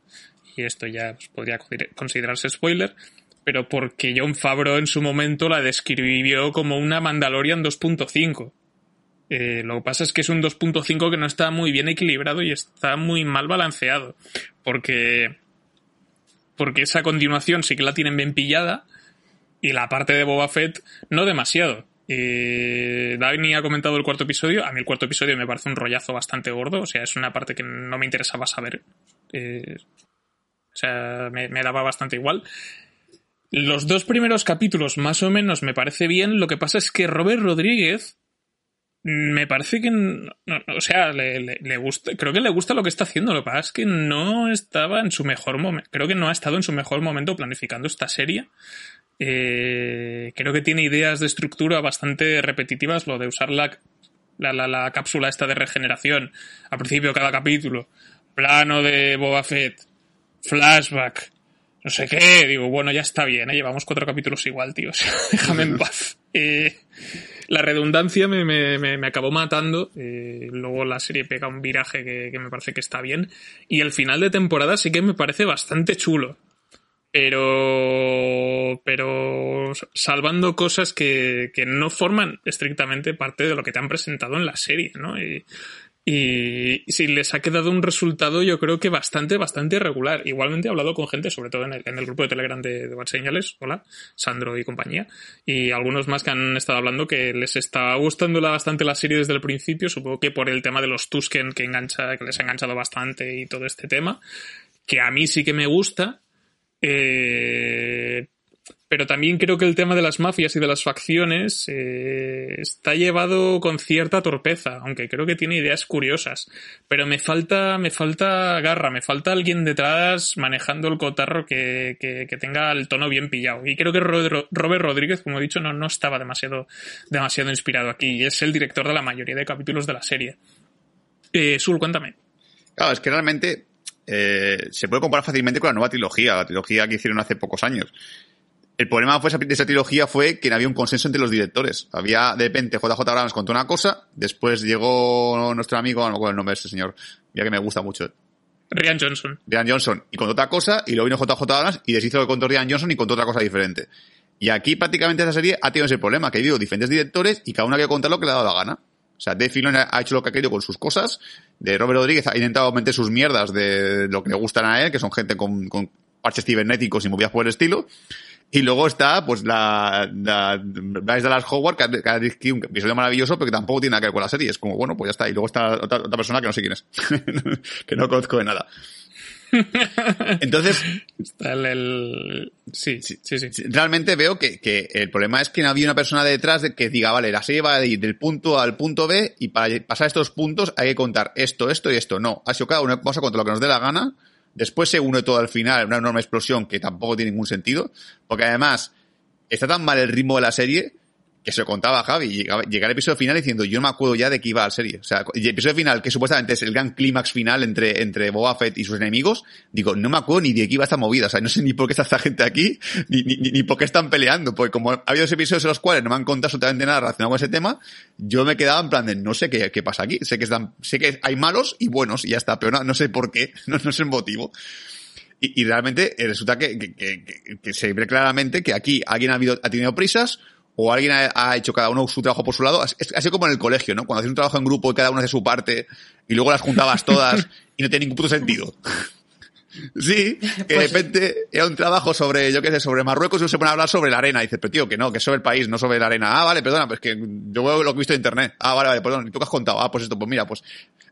y esto ya pues, podría considerarse spoiler, pero porque John Favreau en su momento la describió como una Mandalorian 2.5. Eh, lo que pasa es que es un 2.5 que no está muy bien equilibrado y está muy mal balanceado, porque porque esa continuación sí que la tienen bien pillada y la parte de Boba Fett no demasiado. Eh, Dani ha comentado el cuarto episodio. A mí el cuarto episodio me parece un rollazo bastante gordo. O sea, es una parte que no me interesaba saber. Eh, o sea, me, daba bastante igual. Los dos primeros capítulos más o menos me parece bien. Lo que pasa es que Robert Rodríguez me parece que o sea le- le gusta creo que le gusta lo que está haciendo lo que pasa es que no estaba en su mejor momento creo que no ha estado en su mejor momento planificando esta serie Eh, creo que tiene ideas de estructura bastante repetitivas lo de usar la, la, la- la cápsula esta de regeneración. Al principio de cada capítulo plano de Boba Fett flashback no sé qué, digo, bueno, ya está bien, ¿eh? llevamos cuatro capítulos igual, tío, déjame en paz. Eh, la redundancia me, me, me, me acabó matando, luego la serie pega un viraje que, que me parece que está bien, y el final de temporada sí que me parece bastante chulo, pero, pero salvando cosas que, que no forman estrictamente parte de lo que te han presentado en la serie, ¿no? Y, y si les ha quedado un resultado, yo creo que bastante, bastante regular. Igualmente he hablado con gente, sobre todo en el, en el grupo de Telegram de, de Bad Señales, hola, Sandro y compañía, y algunos más que han estado hablando que les está gustando bastante la serie desde el principio, supongo que por el tema de los Tusken que engancha, que les ha enganchado bastante y todo este tema, que a mí sí que me gusta, eh, pero también creo que el tema de las mafias y de las facciones eh, está llevado con cierta torpeza, aunque creo que tiene ideas curiosas. Pero me falta, me falta garra, me falta alguien detrás manejando el cotarro que, que, tenga el tono bien pillado. Y creo que Ro- Robert Rodríguez, como he dicho, no, no estaba demasiado, demasiado inspirado aquí. Y es el director de la mayoría de capítulos de la serie. Eh, Sul, cuéntame. Claro, es que realmente eh, se puede comparar fácilmente con la nueva trilogía, la trilogía que hicieron hace pocos años. El problema fue esa, de esa trilogía fue que no había un consenso entre los directores. Había, de repente, JJ Abrams contó una cosa, después llegó nuestro amigo, no me acuerdo el nombre de este señor, ya que me gusta mucho, Rian Johnson. Rian Johnson, y contó otra cosa, y luego vino JJ Abrams y deshizo lo que contó Rian Johnson y contó otra cosa diferente. Y aquí prácticamente esa serie ha tenido ese problema, que ha habido diferentes directores y cada uno ha querido contar lo que le ha dado la gana. O sea, Dave Filoni ha hecho lo que ha querido con sus cosas, de Robert Rodríguez ha intentado meter sus mierdas de lo que le gustan a él, que son gente con, parches cibernéticos y movidas por el estilo. Y luego está, pues, la, la Bryce Dallas Howard, que ha, dirigido un episodio maravilloso, pero que tampoco tiene nada que ver con la serie. Es como, bueno, pues ya está. Y luego está otra persona que no sé quién es. que no conozco de nada. Entonces, Está el, el- Sí, sí, sí. sí. realmente veo que, que el problema es que no había una persona detrás de que diga, vale, la serie va a ir del punto A al punto B y para pasar estos puntos hay que contar esto, esto y esto. No, ha sido cada uno vamos a contar lo que nos dé la gana. Después se une todo al final, una enorme explosión que tampoco tiene ningún sentido. Porque además, está tan mal el ritmo de la serie que se lo contaba Javi. Llegaba, llega el episodio final diciendo, yo no me acuerdo ya de qué iba la serie. O sea, el episodio final, que supuestamente es el gran clímax final entre, entre Boba Fett y sus enemigos, digo, no me acuerdo ni de qué iba esta movida. O sea, no sé ni por qué está esta gente aquí, ni, ni, ni- por qué están peleando. Porque como ha habido dos episodios en los cuales no me han contado absolutamente nada relacionado con ese tema, yo me quedaba en plan de, no sé qué, qué pasa aquí. Sé que están, sé que hay malos y buenos y ya está, pero no, no sé por qué, no, no sé el motivo. Y, y realmente eh, resulta que, que- que- que se ve claramente que aquí alguien ha, habido, ha tenido prisas o alguien ha, ha hecho cada uno su trabajo por su lado. Así como en el colegio, ¿no? Cuando haces un trabajo en grupo y cada uno hace su parte y luego las juntabas todas y no tiene ningún puto sentido. Sí, que de repente era un trabajo sobre, yo qué sé, sobre Marruecos y uno se pone a hablar sobre la arena. Y dices, pero tío, que no, que es sobre el país, no sobre la arena. Ah, vale, perdona, pues que yo veo lo que he visto en internet. Ah, vale, vale, perdón, ¿y tú qué has contado? Ah, pues esto, pues mira, pues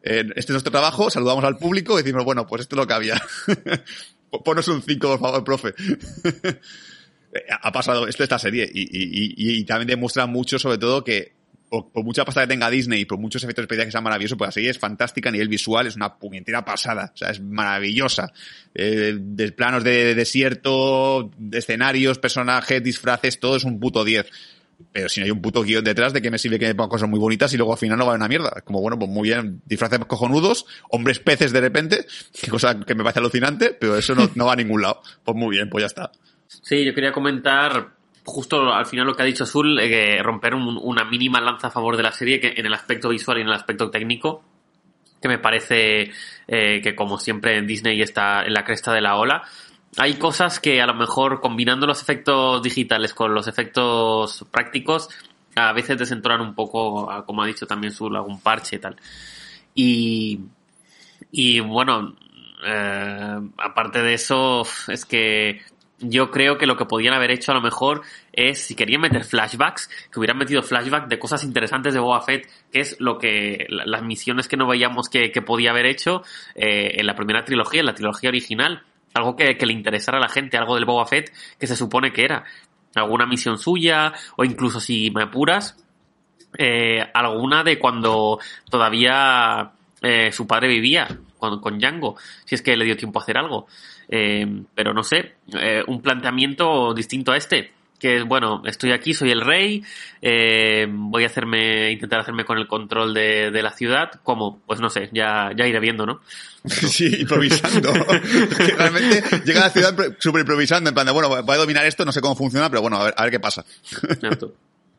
eh, este es nuestro trabajo, saludamos al público y decimos, bueno, pues esto es lo que había. Ponos un 5, por favor, profe. Eh, ha pasado esto esta serie y, y, y, también demuestra mucho, sobre todo, que por, mucha pasta que tenga Disney y por muchos efectos especiales que sean maravillosos, pues la serie es fantástica a nivel visual, es una puñetera pasada, o sea, es maravillosa. Eh, de planos de, de desierto, de escenarios, personajes, disfraces, todo es un puto 10. Pero si no hay un puto guion detrás, ¿de qué me sirve que me pongan cosas muy bonitas y luego al final no vale una mierda? Como bueno, pues muy bien, disfraces cojonudos, hombres peces de repente, que cosa que me parece alucinante, pero eso no, no va a ningún lado. Pues muy bien, pues ya está. Sí, yo quería comentar justo al final lo que ha dicho Zul, eh, romper un- una mínima lanza a favor de la serie que en el aspecto visual y en el aspecto técnico, que me parece eh, que como siempre en Disney está en la cresta de la ola. Hay cosas que a lo mejor combinando los efectos digitales con los efectos prácticos a veces desentonan un poco, como ha dicho también Zul, algún parche y tal. Y, y bueno, eh, aparte de eso, es que yo creo que lo que podían haber hecho a lo mejor es, si querían meter flashbacks, que hubieran metido flashbacks de cosas interesantes de Boba Fett, que es lo que, la- las misiones que no veíamos que, podía haber hecho eh, en la primera trilogía, en la trilogía original. Algo que, que le interesara a la gente, algo del Boba Fett que se supone que era. Alguna misión suya, o incluso si me apuras, eh, alguna de cuando todavía eh, su padre vivía con, con Django, si es que le dio tiempo a hacer algo. Eh, pero no sé, eh, un planteamiento distinto a este, que es, bueno, estoy aquí, soy el rey, eh, voy a hacerme, intentar hacerme con el control de, de la ciudad, ¿cómo? Pues no sé, ya, ya iré viendo, ¿no? Sí, improvisando. que realmente llega a la ciudad súper improvisando, en plan de, bueno, voy a dominar esto, no sé cómo funciona, pero bueno, a ver, a ver qué pasa. Exacto.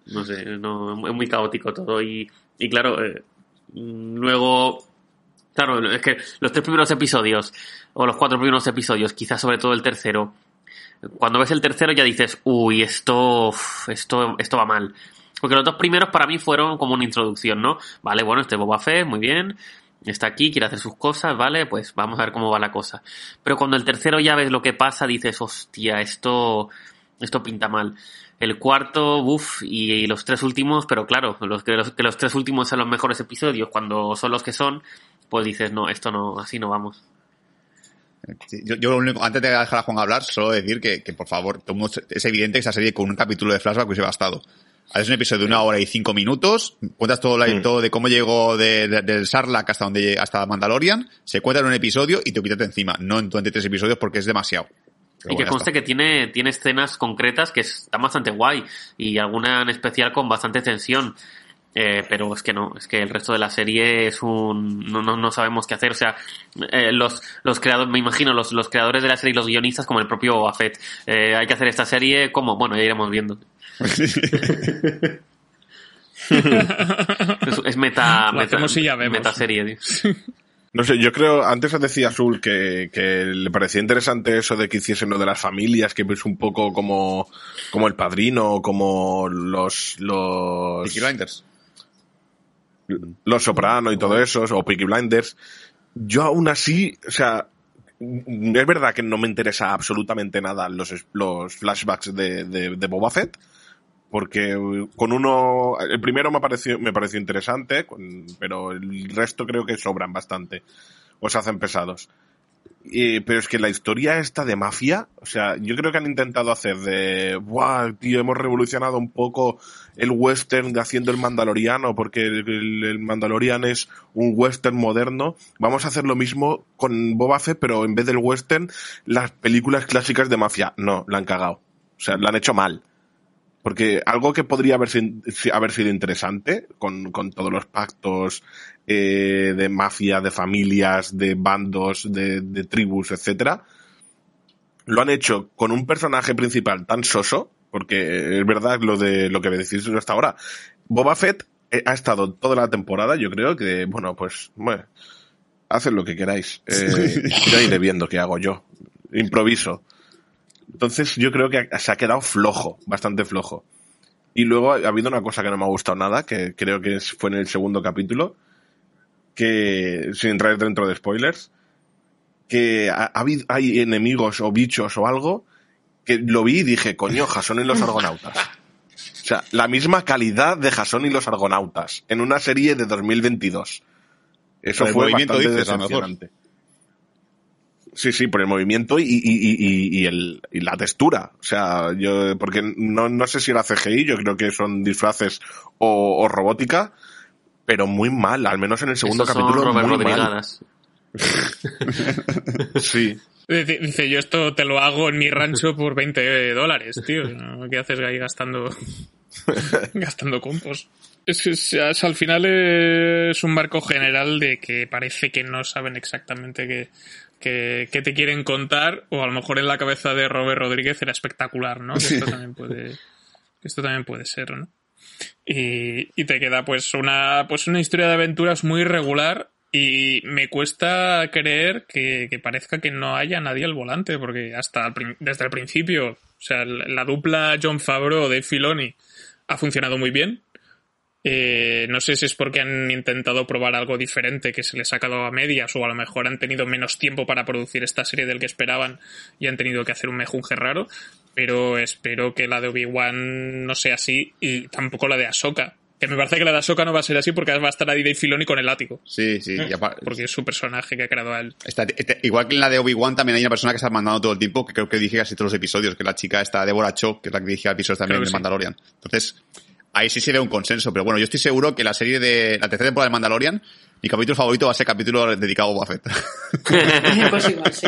No sé, no, es muy caótico todo y, y claro, eh, luego, claro, es que los tres primeros episodios, o los cuatro primeros episodios, quizás sobre todo el tercero, cuando ves el tercero ya dices, uy, esto, esto, esto va mal. Porque los dos primeros para mí fueron como una introducción, ¿no? Vale, bueno, este Boba Fett, muy bien, está aquí, quiere hacer sus cosas, vale, pues vamos a ver cómo va la cosa. Pero cuando el tercero ya ves lo que pasa, dices, hostia, esto, esto pinta mal. El cuarto, uff, y, y los tres últimos, pero claro, los que, los que los tres últimos son los mejores episodios, cuando son los que son, pues dices, no, esto no, así no vamos. Sí, yo, yo lo único, antes de dejar a Juan hablar, solo decir que, que por favor, todo el mundo- es evidente que esa serie con un capítulo de flashback hubiese bastado. Haces un episodio de una hora y cinco minutos, cuentas todo, la, Mm. todo de cómo llegó de, de- del Sarlacc hasta donde hasta Mandalorian, se cuenta en un episodio y te quítate encima, no en 23 episodios porque es demasiado. Pero y que bueno, conste que tiene, tiene escenas concretas que están bastante guay y alguna en especial con bastante tensión. Eh, pero es que no, es que el resto de la serie es un. No, no, no sabemos qué hacer. O sea, eh, los, los creadores, me imagino, los, los creadores de la serie y los guionistas, como el propio Boba Fett, eh, hay que hacer esta serie, como Bueno, ya iremos viendo. es, es meta, meta, ya vemos. meta serie, tío. No sé, yo creo, antes decía Azul que, que le parecía interesante eso de que hiciesen lo de las familias, que es un poco como, como el padrino, como los, los, Peaky Blinders. Los Soprano y todo eso, o Peaky Blinders. Yo aún así, o sea, es verdad que no me interesa absolutamente nada los, los flashbacks de, de, de Boba Fett, porque con uno, el primero me pareció, me pareció interesante, pero el resto creo que sobran bastante, o se hacen pesados. Pero es que la historia esta de mafia, o sea, yo creo que han intentado hacer de, ¡buah, tío, hemos revolucionado un poco el western haciendo el mandaloriano, porque el, el- mandalorian es un western moderno. Vamos a hacer lo mismo con Boba Fett, pero en vez del western, las películas clásicas de mafia. No, la han cagado. O sea, la han hecho mal. Porque algo que podría haber, haber sido interesante, con, con todos los pactos eh, de mafia, de familias, de bandos, de, de tribus, etcétera, lo han hecho con un personaje principal tan soso, porque es verdad lo de lo que me decís hasta ahora. Boba Fett eh, ha estado toda la temporada, yo creo que, bueno, pues, bueno, haced lo que queráis. Eh, ya iré viendo qué hago yo. Improviso. Entonces yo creo que se ha quedado flojo, bastante flojo. Y luego ha ha habido una cosa que no me ha gustado nada, que creo que fue en el segundo capítulo, que, sin entrar dentro de spoilers, que ha, ha habido, hay enemigos o bichos o algo, que lo vi y dije, coño, Jason y los Argonautas. O sea, la misma calidad de Jason y los Argonautas, en una serie de 2022. Eso el fue movimiento, bastante dices, decepcionante. Sí, sí, por el movimiento y, y, y, y, y el, y la textura. O sea, yo, porque no, no sé si era CGI, yo creo que son disfraces o, o robótica, pero muy mal, al menos en el segundo Esos son capítulo. Robert muy mal. Sí. Dice, yo esto te lo hago en mi rancho por 20 dólares, tío. ¿no? ¿Qué haces ahí gastando, gastando compos? Es, es- es- al final es un marco general de que parece que no saben exactamente qué, qué, qué te quieren contar, o a lo mejor en la cabeza de Robert Rodríguez era espectacular, ¿no? Que esto también puede, que esto también puede ser, ¿no? Y, y te queda pues una, pues una historia de aventuras muy regular y me cuesta creer que, parezca que no haya nadie al volante, porque hasta desde el principio, o sea, la dupla John Favreau de Filoni ha funcionado muy bien. Eh, no sé si es porque han intentado probar algo diferente que se les ha quedado a medias o a lo mejor han tenido menos tiempo para producir esta serie del que esperaban y han tenido que hacer un mejunje raro, pero espero que la de Obi-Wan no sea así y tampoco la de Ahsoka. Que me parece que la de Ahsoka no va a ser así porque va a estar ahí Dave Filoni con el látigo, Sí, sí. y apar- porque es su personaje que ha creado a él. está- este- igual que en la de Obi-Wan también hay una persona que está mandando todo el tiempo, que creo que dirige casi todos los episodios, que es la chica esta Deborah Cho, que es la que dirige episodios también de sí. Mandalorian. Entonces, ahí sí se ve un consenso, pero bueno, yo estoy seguro que la serie de la tercera temporada de Mandalorian, mi capítulo favorito va a ser capítulo dedicado a Boba Fett. pues igual, sí.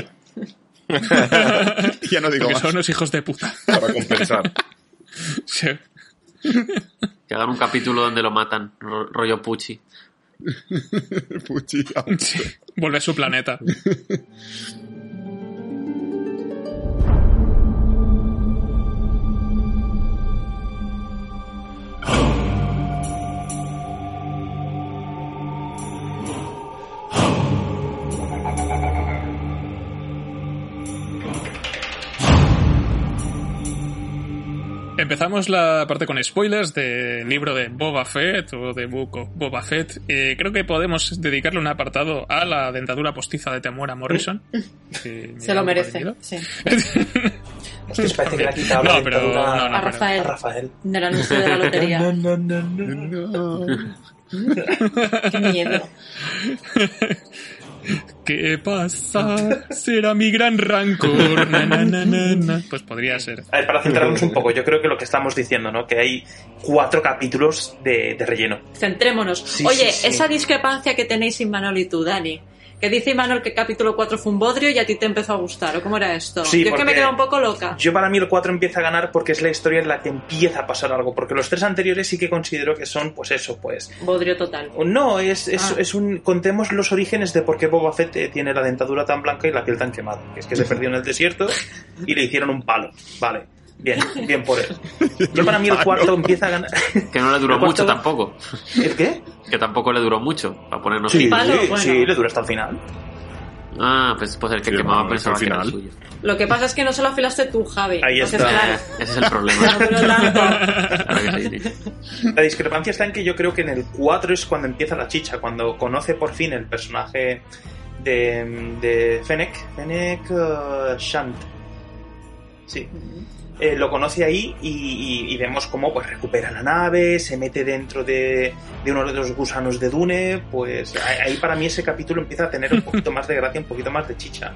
ya no digo Porque más. son unos hijos de puta. Para compensar. Sí. Que hagan un capítulo donde lo matan, ro- rollo Pucci. Puchi, Sí. Vuelve a su planeta. Empezamos la parte con spoilers del libro de Boba Fett o de Book of Boba Fett. Eh, creo que podemos dedicarle un apartado a la dentadura postiza de Temuera Morrison. que me Se lo de merece. Sí. Es que parece que quitado No, la pero no, no, A pero- Rafael. a Rafael. Del anuncio de la lotería. No, no, no, no. Qué miedo. ¿Qué pasa? Será mi gran rancor. Na, na, na, na, na. Pues podría ser. A ver, para centrarnos un poco, yo creo que lo que estamos diciendo, ¿no? Que hay cuatro capítulos de, de relleno. Centrémonos. Sí, Oye, sí, sí. esa discrepancia que tenéis sin Manol y tú, Dani, Que dice Imanol que capítulo 4 fue un bodrio y a ti te empezó a gustar, ¿o cómo era esto? Sí, Yo es que me quedo un poco loca. Yo para mí el 4 empieza a ganar porque es la historia en la que empieza a pasar algo, porque los tres anteriores sí que considero que son, pues eso, pues... Bodrio total. No, es, es, Ah. es un... Contemos los orígenes de por qué Boba Fett eh, tiene la dentadura tan blanca y la piel tan quemada. Que es que se perdió en el desierto y le hicieron un palo. Vale, bien, bien por él. Yo para mí el cuarto empieza a ganar... Que no le duró mucho tampoco. ¿El qué? Que tampoco le duró mucho, para ponernos Sí, palo, sí, bueno. sí, le dura hasta el final. Ah, pues, pues el que Sí, quemaba pensaba al que era el final. suyo. Lo que pasa es que no se lo afilaste tú, Javi. Ahí Entonces, está. claro, ese es el problema. La discrepancia está en que yo creo que en el 4 es cuando empieza la chicha, cuando conoce por fin el personaje de, de Fennec, Fennec eh, Shand. Sí. Eh, lo conoce ahí y, vemos cómo pues recupera la nave, se mete dentro de, de uno de los gusanos de Dune, pues ahí para mí ese capítulo empieza a tener un poquito más de gracia, un poquito más de chicha.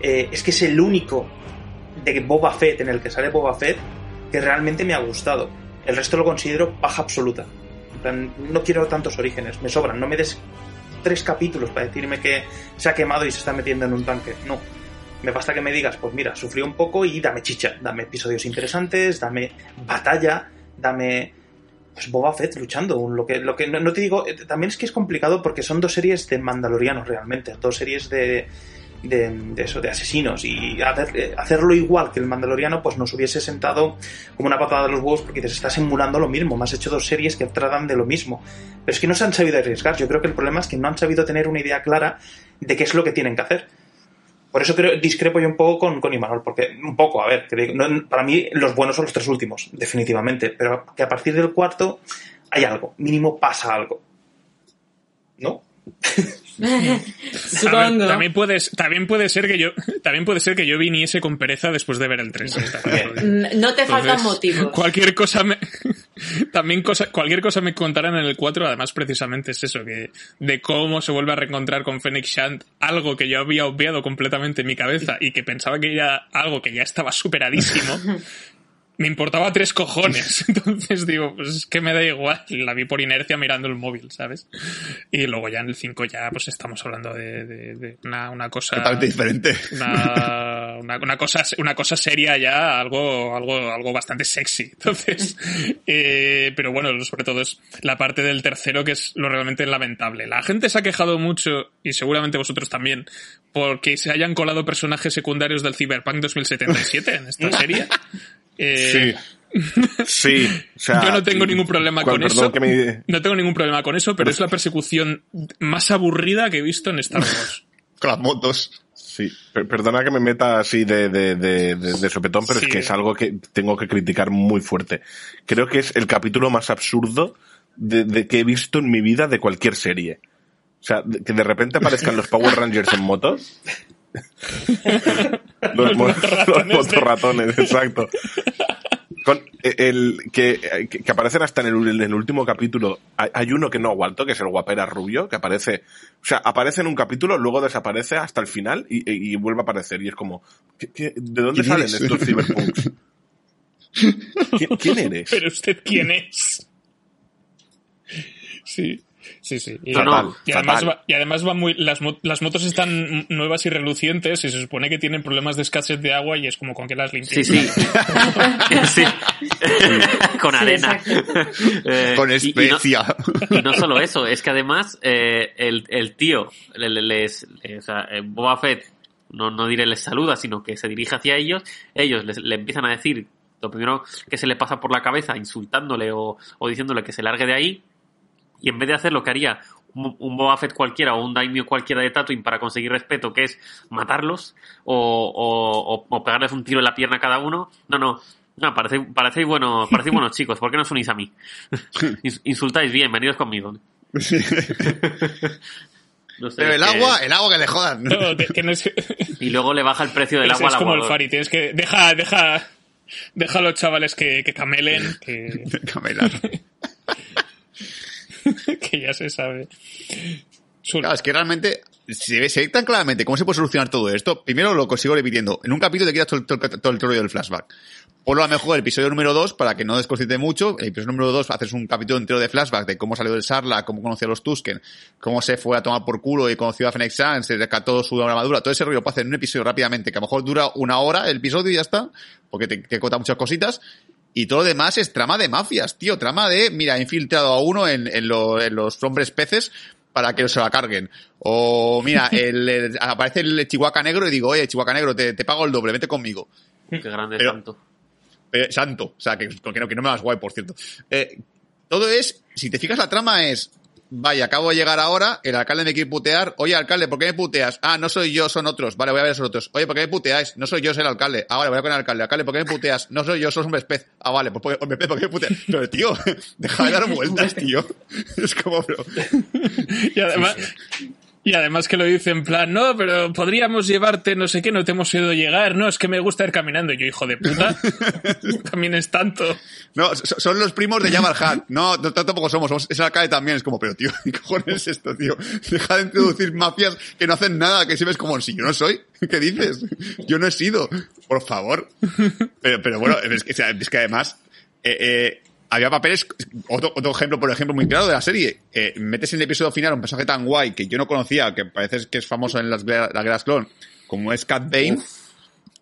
Eh, es que es el único de Boba Fett, en el que sale Boba Fett, que realmente me ha gustado. El resto lo considero paja absoluta. No quiero tantos orígenes, me sobran. No me des tres capítulos para decirme que se ha quemado y se está metiendo en un tanque. No. Me basta que me digas, pues mira, sufrió un poco y dame chicha. Dame episodios interesantes, dame batalla, dame pues Boba Fett luchando. Lo que, lo que no, te digo, eh, también es que es complicado porque son dos series de mandalorianos realmente, dos series de, de, de eso, de asesinos. Y eh, hacerlo igual que el mandaloriano, pues nos hubiese sentado como una patada de los huevos porque dices, estás emulando lo mismo, me has hecho dos series que tratan de lo mismo. Pero es que no se han sabido arriesgar. Yo creo que el problema es que no han sabido tener una idea clara de qué es lo que tienen que hacer. Por eso creo, discrepo yo un poco con, con Imanol, porque un poco, a ver, para mí los buenos son los tres últimos, definitivamente, pero que a partir del cuarto hay algo, mínimo pasa algo. ¿No? Ver, también puedes, también puede ser que yo, también puede ser que yo viniese con pereza después de ver el 3. Mm, No te faltan motivos. Cualquier cosa me, también cosa, cualquier cosa me contarán en el 4, además precisamente es eso, que de cómo se vuelve a reencontrar con Fennec Shand, algo que yo había obviado completamente en mi cabeza y que pensaba que era algo que ya estaba superadísimo. Me importaba tres cojones. Entonces digo, pues es que me da igual. La vi por inercia mirando el móvil, ¿sabes? Y luego ya en el 5 ya pues estamos hablando de, de- de una, una cosa Totalmente diferente. una, una, una cosa una cosa seria ya algo algo algo bastante sexy entonces eh, pero bueno sobre todo es la parte del tercero que es lo realmente lamentable la gente se ha quejado mucho y seguramente vosotros también porque se hayan colado personajes secundarios del Cyberpunk 2077 en esta serie Eh, Sí. Sí. O sea, yo no tengo ningún problema con eso. me- No tengo ningún problema con eso, pero es la persecución más aburrida que he visto en Star Wars. Con las motos. Sí, per- perdona que me meta así de, de, de, sopetón, pero Sí. es que es algo que tengo que criticar muy fuerte. Creo que es el capítulo más absurdo de, de que he visto en mi vida de cualquier serie. O sea, que de repente aparezcan los Power Rangers en motos. los, mo- los motorratones de- exacto. Con eh, el que, que, aparecen hasta en el, en el último capítulo. Hay, hay uno que no aguanto, que es el guapera rubio, que aparece, o sea, aparece en un capítulo, luego desaparece hasta el final y, y- y vuelve a aparecer. Y es como, ¿qué- qué- ¿de dónde ¿Quién salen eres? estos cyberpunks? ¿Quién, quién eres? Pero usted quién es? Sí, sí, sí. Y, No, no, y además, va, y además va muy, las, las motos están nuevas y relucientes y se supone que tienen problemas de escasez de agua y es como con que las limpias. Sí, sí. sí. Con arena. Eh, Con y- y no- especia. Y no solo eso, es que además eh, el, el tío, le- le- les, o sea, eh, Boba Fett, no, no diré les saluda, sino que se dirige hacia ellos, ellos les- le empiezan a decir lo primero que se le pasa por la cabeza, insultándole o, o diciéndole que se largue de ahí, y en vez de hacer lo que haría un, un Boba Fett cualquiera o un Daimyo cualquiera de Tatooine para conseguir respeto, que es matarlos o, o, o- o pegarles un tiro en la pierna a cada uno, no, no. No, parecéis, parecéis buenos, parecéis buenos chicos, ¿por qué no os unís a mí? Ins- Insultáis bien, venidos conmigo. No sé, Pero el que- agua, el agua que le jodan. No, que- que no es, Y luego le baja el precio del es- agua es al como el. Fari, tienes que deja, deja, deja a los chavales que, que camelen, que, Camela. que ya se sabe. Claro, es que realmente se se ve tan claramente cómo se puede solucionar todo esto. Primero lo consigo repitiendo. En un capítulo te quitas todo, todo todo el rollo del flashback. Ponlo a lo mejor el episodio número 2 para que no desconcite mucho. El episodio número 2 haces un capítulo entero de flashback de cómo salió del Sarla, cómo conoció a los Tusken, cómo se fue a tomar por culo y conoció a Fennec Shand, se rescató su armadura. Todo ese rollo hacer en un episodio rápidamente, que a lo mejor dura una hora el episodio y ya está, porque te, te cota muchas cositas. Y todo lo demás es trama de mafias, tío. Trama de, mira, he infiltrado a uno en, en, lo- en los hombres peces para que se la carguen. O, mira, el, el- aparece el chihuahua negro y digo, oye, chihuahua negro, te, te pago el doble, vete conmigo. Qué grande Pero- santo. Santo, o sea, que, que, no, que no me das guay, por cierto. Eh, todo es, si te fijas, la trama es, vaya, acabo de llegar ahora, el alcalde me quiere putear, oye, alcalde, ¿por qué me puteas? Ah, no soy yo, son otros, vale, voy a ver a esos otros. Oye, ¿por qué me puteáis? No soy yo, soy el alcalde. Ah, vale, voy a con el alcalde. Alcalde, ¿por qué me puteas? No soy yo, sos un pez. Ah, vale, pues ¿por qué- hombre pez, ¿por qué me puteas? Pero, tío, deja de dar vueltas, tío. Es como, pero... Y además, y además que lo dice en plan, no, pero podríamos llevarte no sé qué, no te hemos ido llegar, no, es que me gusta ir caminando. Y yo, hijo de puta, también es tanto. No, so- son los primos de Jabba el Hutt. No, no, tampoco somos, somos ese alcalde también. Es como, pero tío, ¿qué cojones es esto, tío? Deja de introducir mafias que no hacen nada, que si ves como, si yo no soy, ¿qué dices? Yo no he sido, por favor. Pero, pero bueno, es que, es que además, eh, eh, había papeles, otro, otro ejemplo, por ejemplo, muy claro de la serie. Eh, metes en el episodio final un personaje tan guay que yo no conocía, que parece que es famoso en las, la Guerras Clon, como es Cat Bane.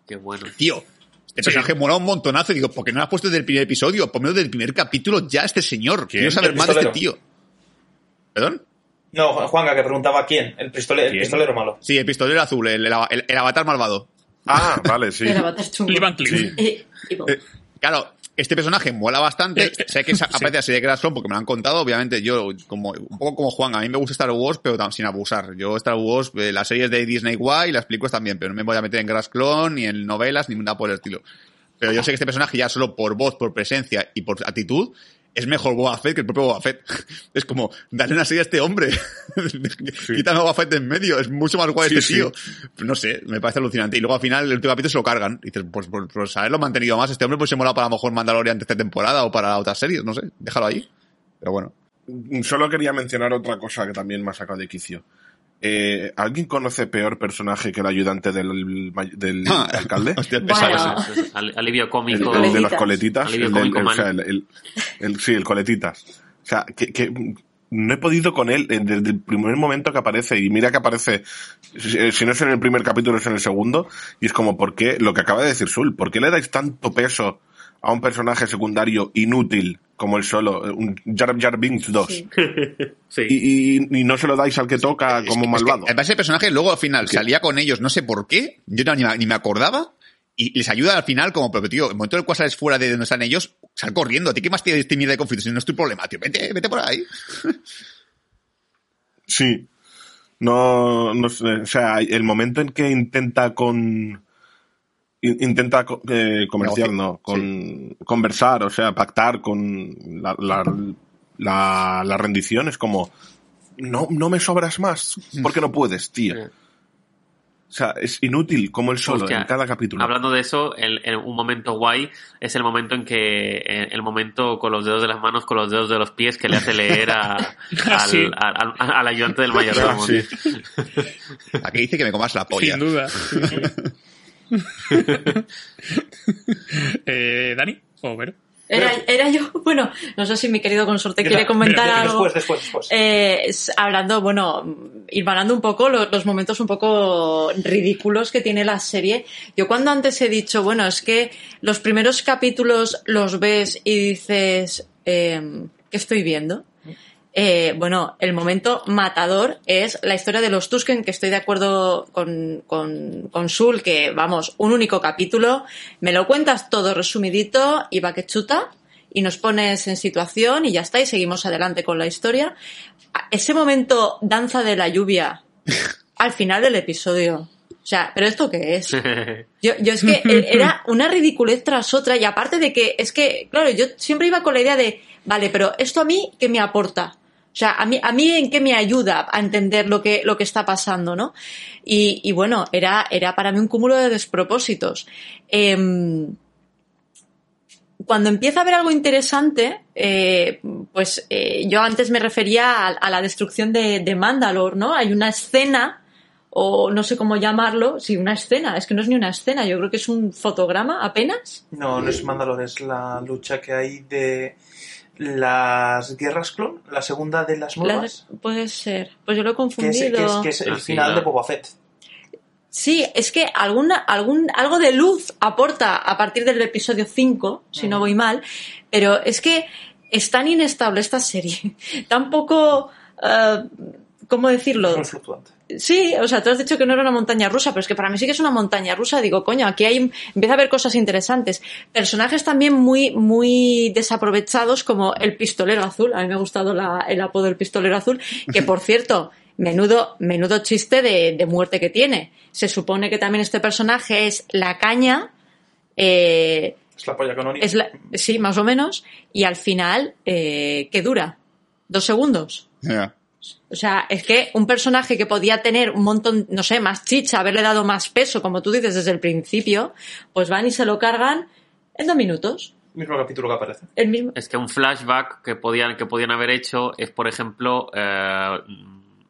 Qué bueno. Tío, este personaje mola un montonazo. Digo, ¿por qué no lo has puesto desde el primer episodio? Ponmelo desde el primer capítulo ya este señor. Quiero saber El más de este tío. ¿Perdón? No, Juanga, que preguntaba quién. El, pistole- el pistolero malo. Sí, el pistolero azul, el, el- el- el avatar malvado. Ah, vale, sí. El avatar chungo. Sí. Eh, Eh, claro, este personaje mola bastante. Sé que aparece así de Grass Clone porque me lo han contado. Obviamente, yo, como, un poco como Juan, a mí me gusta Star Wars, pero sin abusar. Yo, Star Wars, eh, las series de Disney guay y las películas también, pero no me voy a meter en Grass Clone, ni en novelas, ni nada por el estilo. Pero yo sé que este personaje ya solo por voz, por presencia y por actitud, es mejor Boba Fett que el propio Boba Fett. Es como, dale una serie a este hombre. Quítame a Boba Fett en medio. Es mucho más guay Sí, este sí. tío. No sé, me parece alucinante. Y luego al final, el último capítulo se lo cargan. Y dices, pues, pues, pues haberlo mantenido más. Este hombre pues se mola para a lo mejor Mandalorian de esta temporada o para otras series, no sé. Déjalo ahí. Pero bueno. Solo quería mencionar otra cosa que también me ha sacado de quicio. Eh, ¿Alguien conoce peor personaje que el ayudante del, del alcalde? Hostia, el Bueno. pesado ese. Eso es al- alivio El, cómico. el de los coletitas. El, del- cómico el- o sea, mal. el- el- el- sí, el coletitas. O sea, que, que no he podido con él eh, desde el primer momento que aparece. Y mira que aparece, si si no es en el primer capítulo, es en el segundo. Y es como, ¿por qué? Lo que acaba de decir Sul, ¿por qué le dais tanto peso a un personaje secundario inútil como el solo, eh, un Jar Jar Binks 2? Sí. Sí. Y, y- y no se lo dais al que toca Es como que- es que, malvado. además, ese personaje luego al final salía con ellos, no sé por qué, yo no- ni, me- ni me acordaba, y les ayuda al final como, pero tío, en el momento en el cual sales fuera de donde están ellos, sal corriendo. ¿A ti qué más tienes mierda de conflicto? Si no es tu problema, tío, vete, vete por ahí. Sí. No, no sé, o sea, el momento en que intenta con intenta co- eh, comerciar, no, con conversar, o sea, pactar con la, la, la, la rendición es como no, no me sobras más, porque no puedes, tío. Sí. O sea, es inútil como el solo Hostia, en cada capítulo. Hablando de eso, el, el- un momento guay es el momento en que el momento con los dedos de las manos, con los dedos de los pies que le hace leer a, al, Sí. al- al- al ayudante del mayordomo. Ah, sí. Aquí dice que me comas la polla. Sin duda. eh, ¿Dani? ¿O Vero? Era, era yo. Bueno, no sé si mi querido consorte quiere comentar algo. Después, después, después. Eh, es- hablando, bueno, ir parando un poco lo- los, momentos un poco ridículos que tiene la serie. Yo cuando antes he dicho, bueno, es que los primeros capítulos los ves y dices, eh, ¿qué estoy viendo? Eh, bueno, el momento matador es la historia de los Tusken, que estoy de acuerdo con, con, con Sul, que vamos, un único capítulo, me lo cuentas todo resumidito y va que chuta, y nos pones en situación y ya está, y seguimos adelante con la historia. Ese momento danza de la lluvia al final del episodio. O sea, ¿pero esto qué es? Yo, yo es que e- era una ridiculez tras otra y aparte de que es que, claro, yo siempre iba con la idea de, vale, pero esto a mí, ¿qué me aporta? O sea, a mí, a mí en qué me ayuda a entender lo que, lo que está pasando, ¿no? Y, y bueno, era, era para mí un cúmulo de despropósitos. Em, cuando empieza a haber algo interesante, eh, pues eh, yo antes me refería a, la destrucción de, de Mandalore, ¿no? Hay una escena o no sé cómo llamarlo, sí, una escena, es que no es ni una escena, yo creo que es un fotograma apenas. No, no es Mandalore, es la lucha que hay de las guerras clon, la segunda de las La- nuevas, puede ser, pues yo lo he que es, confundido. que es- que es el Al final final. de Boba Fett. Sí, es que alguna, algún, algo de luz aporta a partir del episodio 5, si no voy mal, pero es que es tan inestable esta serie, tan poco, eh, ¿cómo decirlo? Muy fluctuante. Sí, o sea, tú has dicho que no era una montaña rusa, pero es que para mí sí que es una montaña rusa. Digo, coño, aquí hay, empieza a haber cosas interesantes. Personajes también muy, muy desaprovechados, como el pistolero azul. A mí me ha gustado la- el apodo del pistolero azul, que por cierto, menudo, menudo chiste de, de muerte que tiene. Se supone que también este personaje es la caña, eh, Es la polla canónica. es la- sí, más o menos, y al final, eh, ¿qué dura? ¿Dos segundos? Ya. O sea, es que un personaje que podía tener un montón, no sé, más chicha, haberle dado más peso, como tú dices desde el principio, pues van y se lo cargan en dos minutos. Mismo capítulo que aparece. El mismo. Es que un flashback que podían, que podían haber hecho es, por ejemplo, eh,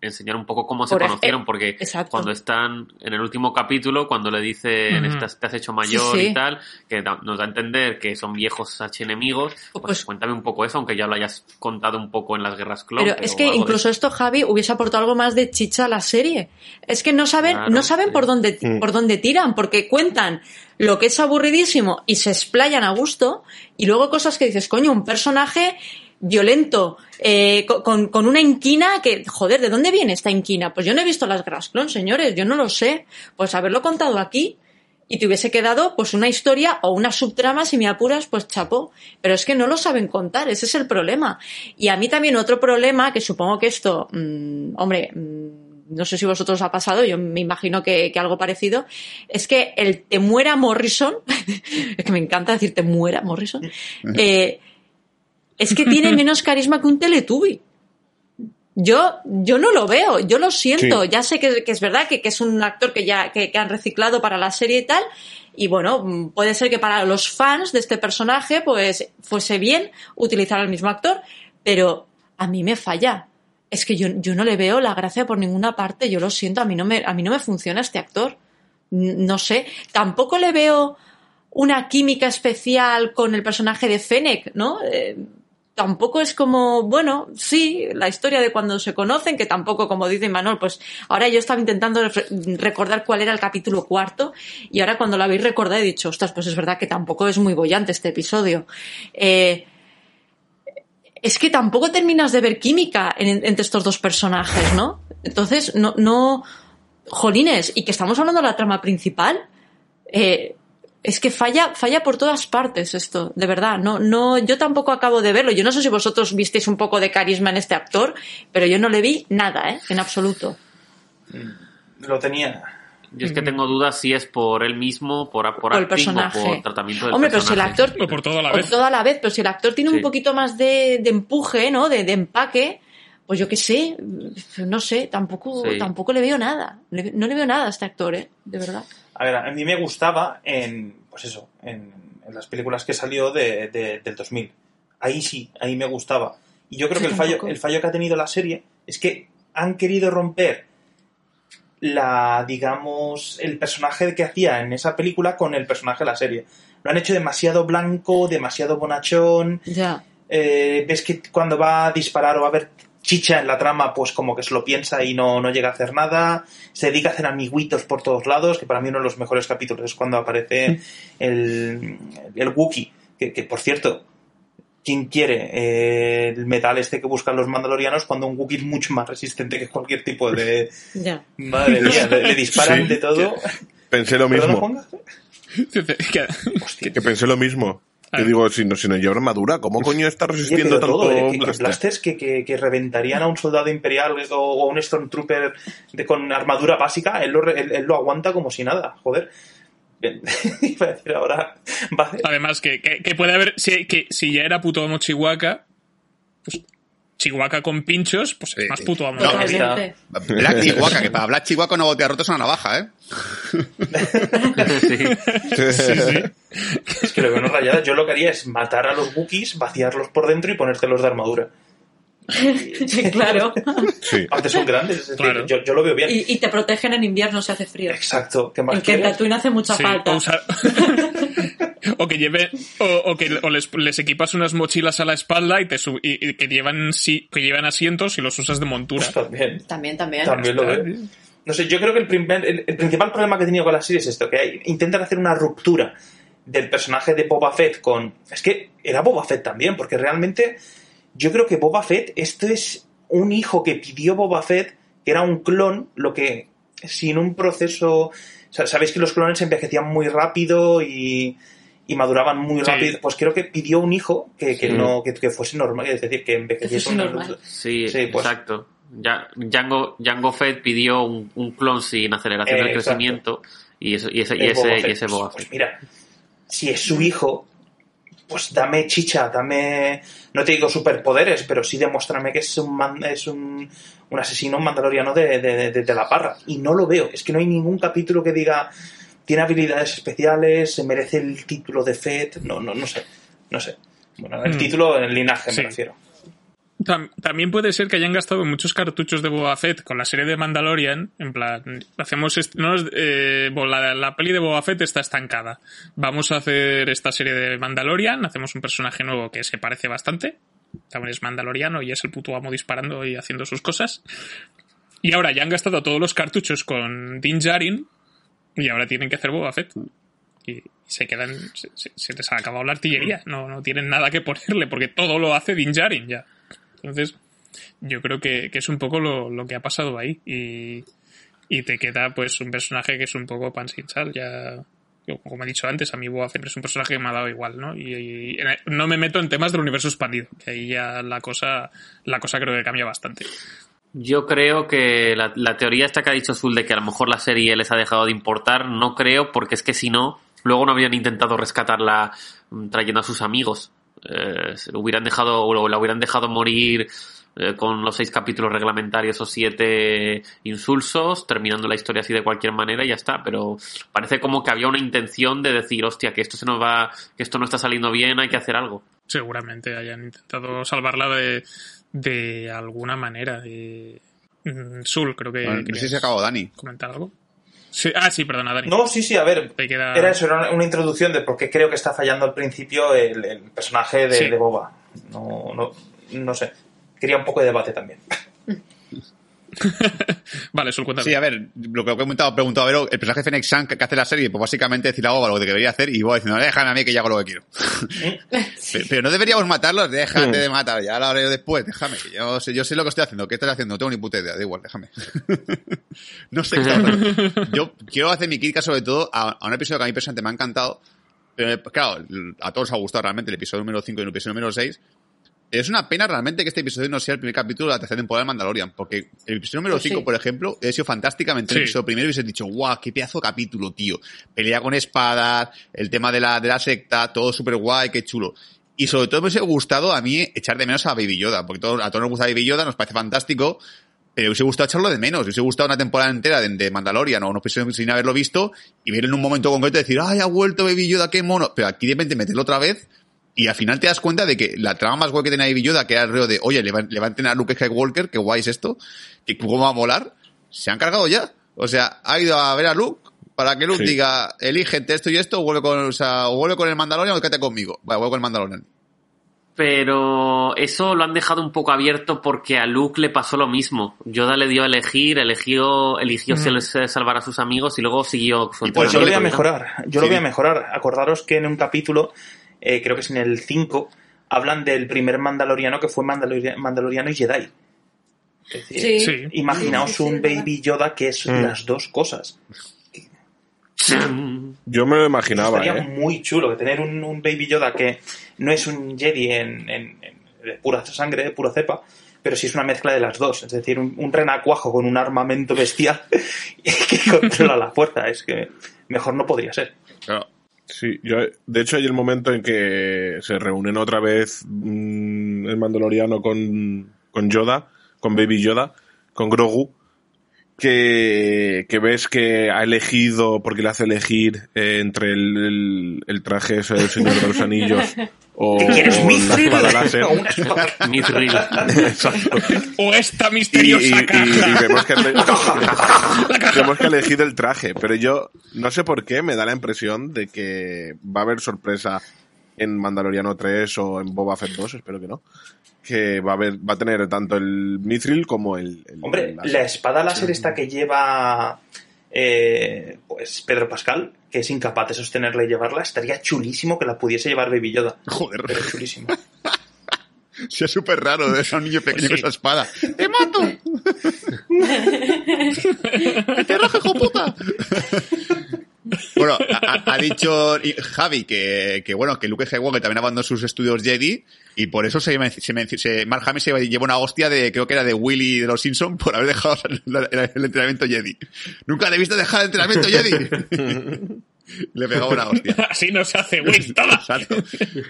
enseñar un poco cómo se Por ej- conocieron, porque exacto. cuando están en el último capítulo, cuando le dicen Ujú. "Estás- te has hecho mayor Sí, sí. y tal, que da- nos da a entender que son viejos enemigos, pues, Pues- cuéntame un poco eso, aunque ya lo hayas contado un poco en las guerras clon. Pero es que de incluso esto, Javi, hubiese aportado algo más de chicha a la serie. Es que no saben, Claro, no saben sí. por dónde, por dónde tiran, porque cuentan lo que es aburridísimo y se explayan a gusto, y luego cosas que dices, coño, un personaje violento, eh, co- con, con una inquina que, joder, ¿de dónde viene esta inquina? Pues yo no he visto las Grass Clone, señores, yo no lo sé. Pues haberlo contado aquí y te hubiese quedado pues una historia o una subtrama, si me apuras, pues chapó. Pero es que no lo saben contar, ese es el problema. Y a mí también otro problema, que supongo que esto, mm, hombre, mm, no sé si vosotros os ha pasado, yo me imagino que, que algo parecido, es que el te muera Morrison, es que me encanta decir te muera Morrison, eh, es que tiene menos carisma que un Teletubby. Yo, yo no lo veo, yo lo siento. Sí. Ya sé que, que es verdad que, que es un actor que ya que, que han reciclado para la serie y tal. Y bueno, mm, puede ser que para los fans de este personaje, pues fuese bien utilizar al mismo actor, pero a mí me falla. Es que yo, yo no le veo la gracia por ninguna parte, yo lo siento, a mí no me, a mí no me funciona este actor. No sé, tampoco le veo una química especial con el personaje de Fennec, ¿no? Eh, tampoco es como, bueno, sí, la historia de cuando se conocen, que tampoco, como dice Manuel, pues ahora yo estaba intentando re- recordar cuál era el capítulo cuarto y ahora cuando lo habéis recordado he dicho, ostras, pues es verdad que tampoco es muy bollante este episodio. Eh, es que tampoco terminas de ver química en- entre estos dos personajes, ¿no? Entonces, no, no, jolines, y que estamos hablando de la trama principal, eh, es que falla, falla por todas partes esto, de verdad. No, no, yo tampoco acabo de verlo. Yo no sé si vosotros visteis un poco de carisma en este actor, pero yo no le vi nada, ¿eh? En absoluto. Lo tenía. Yo es que tengo dudas si es por él mismo, por, por, Por el personaje. o por tratamiento del Hombre, pero si el personaje. actor. O por todo a la o vez. toda la vez, pero si el actor tiene un poquito más de, de empuje, ¿no? De, de empaque, pues yo qué sé, no sé, tampoco, Sí. tampoco le veo nada. No le veo nada a este actor, ¿eh? De verdad. A ver, a mí me gustaba en, pues eso, en, en las películas que salió de, de- del 2000. Ahí sí, ahí me gustaba. Y yo creo que el fallo, tampoco. el fallo que ha tenido la serie es que han querido romper la, digamos, el personaje que hacía en esa película con el personaje de la serie. Lo han hecho demasiado blanco, demasiado bonachón. Ya. Eh, ves que cuando va a disparar o va a haber chicha en la trama, pues como que se lo piensa y no, no llega a hacer nada. Se dedica a hacer amiguitos por todos lados, que para mí uno de los mejores capítulos es cuando aparece el, el Wookiee, que, que, por cierto, ¿quién quiere eh, el metal este que buscan los mandalorianos cuando un Wookiee es mucho más resistente que cualquier tipo de... Ya. Madre mía, le, le disparan Sí, de todo. Pensé lo ¿Perdona, mismo. Que pensé lo mismo. Que Ah. digo, si no, si no lleva armadura, ¿cómo coño está resistiendo tanto todo, eh, que- que blaster? que, que- que reventarían a un soldado imperial o, o a un Stormtrooper de, con armadura básica, él lo, él, él lo aguanta como si nada, joder. Iba a decir ahora. Además, que, que, que puede haber. Si, que, si ya era puto amo Chihuahua, pues Chihuahua con pinchos, pues es Sí. más puto amo. No. Black Chihuahua, que para Black Chihuahua una botea rota es una navaja, ¿eh? Sí. Es que lo veo una rayada. Yo lo que haría es matar a los Wookiees, vaciarlos por dentro y ponértelos de armadura. claro. Sí. Aparte son grandes, es decir, Claro. yo, yo lo veo bien. Y, y te protegen en invierno si hace frío. Exacto, ¿qué más En que? Tatooine hace mucha Sí, falta. usar- o que lleve o, o que o les, les equipas unas mochilas a la espalda y te sub- y, y que llevan sí, que llevan asientos y los usas de montura. Pues también. También, también. También lo veo. No sé, yo creo que el, primer- el, el principal problema que he tenido con la serie es esto, que hay- intentan hacer una ruptura del personaje de Boba Fett con... Es que era Boba Fett también, porque realmente yo creo que Boba Fett, esto es un hijo que pidió Boba Fett, que era un clon, lo que sin un proceso... o sea, Sabéis que los clones envejecían muy rápido y, y maduraban muy Sí. rápido. Pues creo que pidió un hijo que, que Sí. no que, que fuese normal, es decir, que envejeciese una- normal. Sí, Sí, pues. exacto. Ya, Django, Django Fett pidió un, un clon sin aceleración Eh, del exacto. crecimiento y, eso, y ese, y el ese, Boba y ese Boba Pues Fett. mira, si es su hijo, pues dame chicha, dame, no te digo superpoderes, pero sí demuéstrame que es un, man- es un, un asesino, un mandaloriano de, de, de- de la parra. Y no lo veo, es que no hay ningún capítulo que diga, tiene habilidades especiales, se merece el título de Fett, no, no, no sé, no sé. Bueno, el Mm. título en el linaje Sí. me refiero. Tam- También puede ser que hayan gastado muchos cartuchos de Boba Fett con la serie de Mandalorian. En plan, hacemos. no eh, la peli de Boba Fett está estancada. Vamos a hacer esta serie de Mandalorian. Hacemos un personaje nuevo que se parece bastante. También es mandaloriano y es el puto amo disparando y haciendo sus cosas. Y ahora ya han gastado todos los cartuchos con Din Djarin. Y ahora tienen que hacer Boba Fett. Y se quedan. Se, se- se les ha acabado la artillería. No, no tienen nada que ponerle porque todo lo hace Din Djarin ya. Entonces, yo creo que, que es un poco lo, lo que ha pasado ahí. Y, y te queda pues un personaje que es un poco pan sin sal. Ya, como he dicho antes, a mí Boba Fett es un personaje que me ha dado igual, ¿no? Y, y no me meto en temas del universo expandido, que ahí ya la cosa, la cosa creo que cambia bastante. Yo creo que la, teoría esta que ha dicho Zul de que a lo mejor la serie les ha dejado de importar, no creo, porque es que si no, luego no habrían intentado rescatarla mm, trayendo a sus amigos. Eh, se hubieran dejado, o la hubieran dejado morir eh, con los seis capítulos reglamentarios o siete insulsos, terminando la historia así de cualquier manera y ya está. Pero parece como que había una intención de decir, hostia, que esto se nos va, que esto no está saliendo bien, hay que hacer algo. Seguramente hayan intentado salvarla de, de alguna manera. Mm, Sul, creo que. Bueno, no sé si se acabó Dani. ¿Comentar algo? Sí, ah, sí, perdona, Dani. No, sí, sí, a ver, queda- era eso, era una- una introducción de por qué creo que está fallando al principio el, el personaje de, Sí. de Boba. No, no, no sé. Quería un poco de debate también. Vale, Sul, cuéntame. Sí, a ver, lo que he comentado, preguntado a ver, el personaje de Fennec Shank que hace la serie, pues básicamente decir algo lo que debería hacer y voy diciendo, déjame a mí que yo hago lo que quiero. pero, pero no deberíamos matarlos, déjate de matar, ya lo haré después, déjame, que yo sé, yo sé lo que estoy haciendo, ¿qué estás haciendo? No tengo ni puta idea, da igual, déjame. no sé qué. Yo quiero hacer mi crítica sobre todo a, a un episodio que a mí personalmente me ha encantado, pero claro, a todos os ha gustado realmente el episodio número 5 y el episodio número 6, es una pena realmente que este episodio no sea el primer capítulo de la tercera temporada de Mandalorian, porque el episodio número Pues 5, sí. por ejemplo, ha sido fantásticamente el episodio primero y hubiese dicho, guau, qué pedazo de capítulo, tío. Pelea con espadas, el tema de la, de la secta, todo súper guay, qué chulo. Y sobre todo me hubiese gustado a mí echar de menos a Baby Yoda, porque todo- a todos nos gusta Baby Yoda, nos parece fantástico, pero me hubiese gustado echarlo de menos, me hubiese gustado una temporada entera de, de Mandalorian o unos episodios sin haberlo visto y ver en un momento concreto y decir, ay, ha vuelto Baby Yoda, qué mono. Pero aquí de repente meterlo otra vez y al final te das cuenta de que la trama más guay que tenía Baby Yoda, que era el rollo de, oye, le va, le va a entrenar a Luke Skywalker, qué guay es esto, que cómo va a molar, se han cargado ya. O sea, ha ido a ver a Luke para que Luke Sí. diga, elige entre esto y esto, o vuelve con, o sea, o vuelve con el Mandalorian o quédate conmigo. Vale, vuelve con el Mandalorian. Pero eso lo han dejado un poco abierto porque a Luke le pasó lo mismo. Yoda le dio a elegir, eligió, eligió se salvar a sus amigos y luego siguió su Y por Pues yo lo voy a mejorar. Yo lo voy a mejorar. Acordaros que en un capítulo, eh, creo que es en el 5, hablan del primer mandaloriano que fue mandaloria- mandaloriano y Jedi. Es decir, Sí. Imaginaos Sí, sí, sí, un. Baby Yoda que es Mm. las dos cosas. Yo me lo imaginaba, Estaría ¿eh? muy chulo que tener un, un Baby Yoda que no es un Jedi en, en- en- de pura sangre, de pura cepa, pero sí es una mezcla de las dos. Es decir, un, un renacuajo con un armamento bestial que controla la fuerza. Es que mejor no podría ser. Claro. Sí, yo, de hecho hay el momento en que se reúnen otra vez mm, el Mandaloriano con, con Yoda, con Baby Yoda, con Grogu, que, que ves que ha elegido, porque le hace elegir eh, entre el, el, el traje ese del Señor de los Anillos o, ¿Qué quieres, o la Mithril? espada láser. O una espada. Mithril. Exacto. O esta Y, y- misteriosa y- caja. y vemos, que, vemos que ha elegido el traje, pero yo no sé por qué me da la impresión de que va a haber sorpresa en Mandaloriano 3 o en Boba Fett 2, espero que no. Que va a haber, va a tener tanto el Mithril como el, el- Hombre, el láser. la espada láser esta que lleva eh, pues Pedro Pascal, que es incapaz de sostenerla y llevarla, estaría chulísimo que la pudiese llevar Baby Yoda. Joder. Pero chulísimo. Sí, es súper raro de ese niño pequeño Sí. con esa espada. ¡Te mato! ¡Que te raje, hijo puta! Bueno, ha, dicho Javi que, que, bueno, que Luke Skywalker también abandonó sus estudios Jedi y por eso se, se, se- Mark Hamill se llevó una hostia de, creo que era de Willy de los Simpsons por haber dejado el, el entrenamiento Jedi. Nunca le he visto dejar el entrenamiento Jedi. Le pegaba una hostia. Así no se hace, Will, toma. Exacto.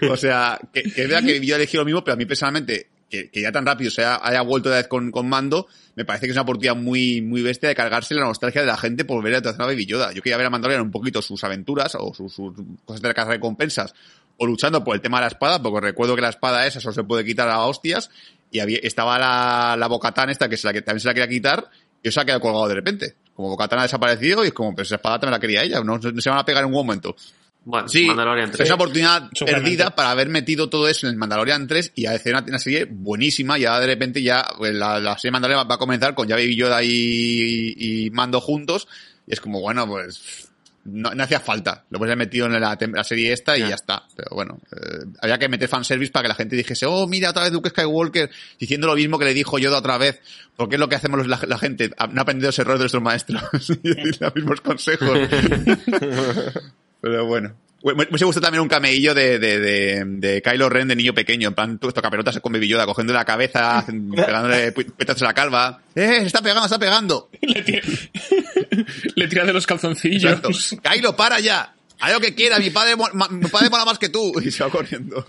O sea, que, que es verdad que yo he elegido lo mismo, pero a mí personalmente, que, que ya tan rápido se haya, haya vuelto otra vez con, con mando, me parece que es una oportunidad muy, muy bestia de cargarse la nostalgia de la gente por ver a a Baby Yoda. Yo quería ver a Mandalorian un poquito sus aventuras o sus, sus cosas de la casa de recompensas o luchando por el tema de la espada, porque recuerdo que la espada esa solo se puede quitar a hostias y había, estaba la, la Bocatán esta que, se la, que también se la quería quitar y se ha quedado colgado de repente. Como Bocatán ha desaparecido y es como, pero esa espada también la quería ella, no, no se van a pegar en un momento. Bueno, Sí, Mandalorian es 3. una oportunidad perdida para haber metido todo eso en el Mandalorian 3 y hacer una, una serie buenísima. Ya de repente ya pues, la, la serie Mandalorian va a comenzar con ya Baby Yoda y, y Mando juntos. Y es como, bueno, pues no, no hacía falta. Lo puedes haber metido en la, la serie esta y Ya. ya está. Pero bueno, eh, había que meter fanservice para que la gente dijese, oh, mira otra vez Luke Skywalker diciendo lo mismo que le dijo Yoda otra vez. Porque es lo que hacemos los- la, la gente. No ha aprendido los errores de nuestros maestros y decir los mismos consejos. Pero bueno. Me, me hubiese gustado también un cameillo de, de, de, de Kylo Ren de niño pequeño, en plan, tú esto caperotas con Baby Yoda, cogiendo la cabeza, pegándole petazos a la calva. ¡Eh, se está pegando, se está pegando! Le tira, le tira de los calzoncillos. Exacto. Kylo, para ya. Haz lo que quiera, mi padre, mi padre mola más que tú. Y se va corriendo.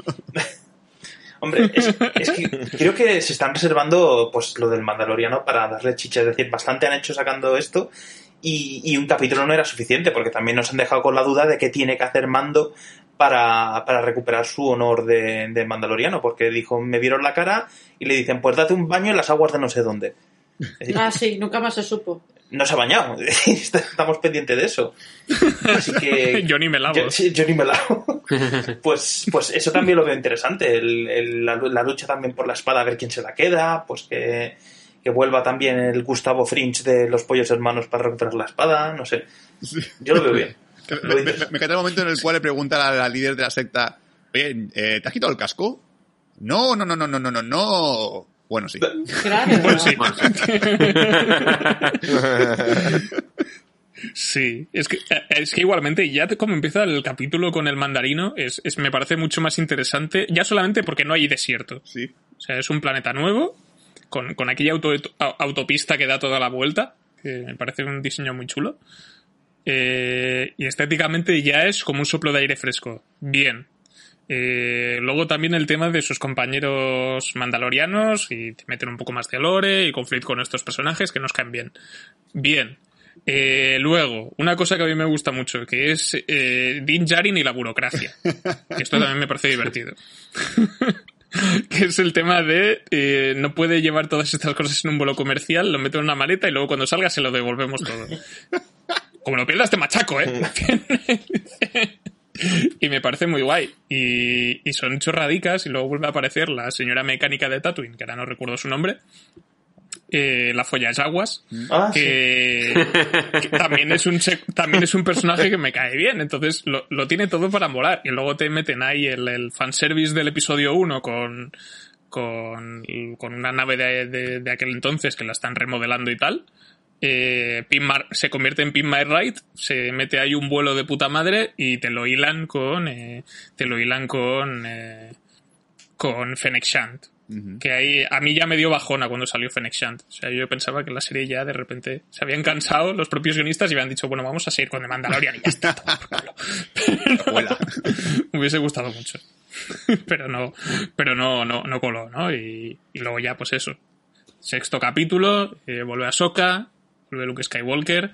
Hombre, es, es que creo que se están reservando pues lo del Mandaloriano para darle chicha. Es decir, bastante han hecho sacando esto y, y un capítulo no era suficiente porque también nos han dejado con la duda de qué tiene que hacer Mando para, para recuperar su honor de, de Mandaloriano. Porque dijo, me vieron la cara y le dicen, pues date un baño en las aguas de no sé dónde. Decir, Ah, sí, nunca más se supo. no se ha bañado. Estamos pendientes de eso. Así que. Yo ni me lavo. Yo, sí, yo ni me lavo. Pues, pues eso también lo veo interesante. El- el- la, la lucha también por la espada, a ver quién se la queda. Pues que, que vuelva también el Gustavo Fringe de los pollos hermanos para recuperar la espada. No sé. Yo lo veo bien. Me, me, me encanta el momento en el cual le pregunta a la, la líder de la secta, oye, eh, ¿te has quitado el casco? No, no, no, no, no, no, no, no. Bueno, sí. Claro. Bueno, sí. Bueno, sí. Es que, eh, es que igualmente ya te- como empieza el capítulo con el mandarino, es, es- me parece mucho más interesante, ya solamente porque no hay desierto. Sí. O sea, es un planeta nuevo, con, con aquella auto- au- autopista que da toda la vuelta, que me parece un diseño muy chulo. Eh, y estéticamente ya es como un soplo de aire fresco. Bien. Eh, luego también el tema de sus compañeros mandalorianos y te meten un poco más de lore y conflicto con estos personajes que nos caen bien. Bien. Eh, luego, una cosa que a mí me gusta mucho, que es Din Djarin y la burocracia. Esto también me parece divertido. que es el tema de eh, no puede llevar todas estas cosas en un vuelo comercial, lo meto en una maleta y luego cuando salga se lo devolvemos todo. Como lo pierdas te machaco, ¿eh? y me parece muy guay. Y, y son chorradicas y luego vuelve a aparecer la señora mecánica de Tatooine, que ahora no recuerdo su nombre. Eh, la Follas Aguas, Ah, sí. que, que también es un también es un personaje que me cae bien, entonces lo, lo tiene todo para molar. Y luego te meten ahí el, el fanservice del episodio 1 con, con, con una nave de, de- de aquel entonces que la están remodelando y tal. Eh, Mar- se convierte en Pin My Ride, se mete ahí un vuelo de puta madre y te lo hilan con eh, te lo hilan con eh, con Fennec Que ahí a mí ya me dio bajona cuando salió Fennec Shand. O sea, yo pensaba que la serie ya de repente se habían cansado los propios guionistas y habían dicho, bueno, vamos a seguir con The Mandalorian y ya está. Abuela. me hubiese gustado mucho. pero no, pero no, no, no coló, ¿no? Y, y luego ya, pues eso. Sexto capítulo, eh, vuelve a Soka, vuelve Luke Skywalker,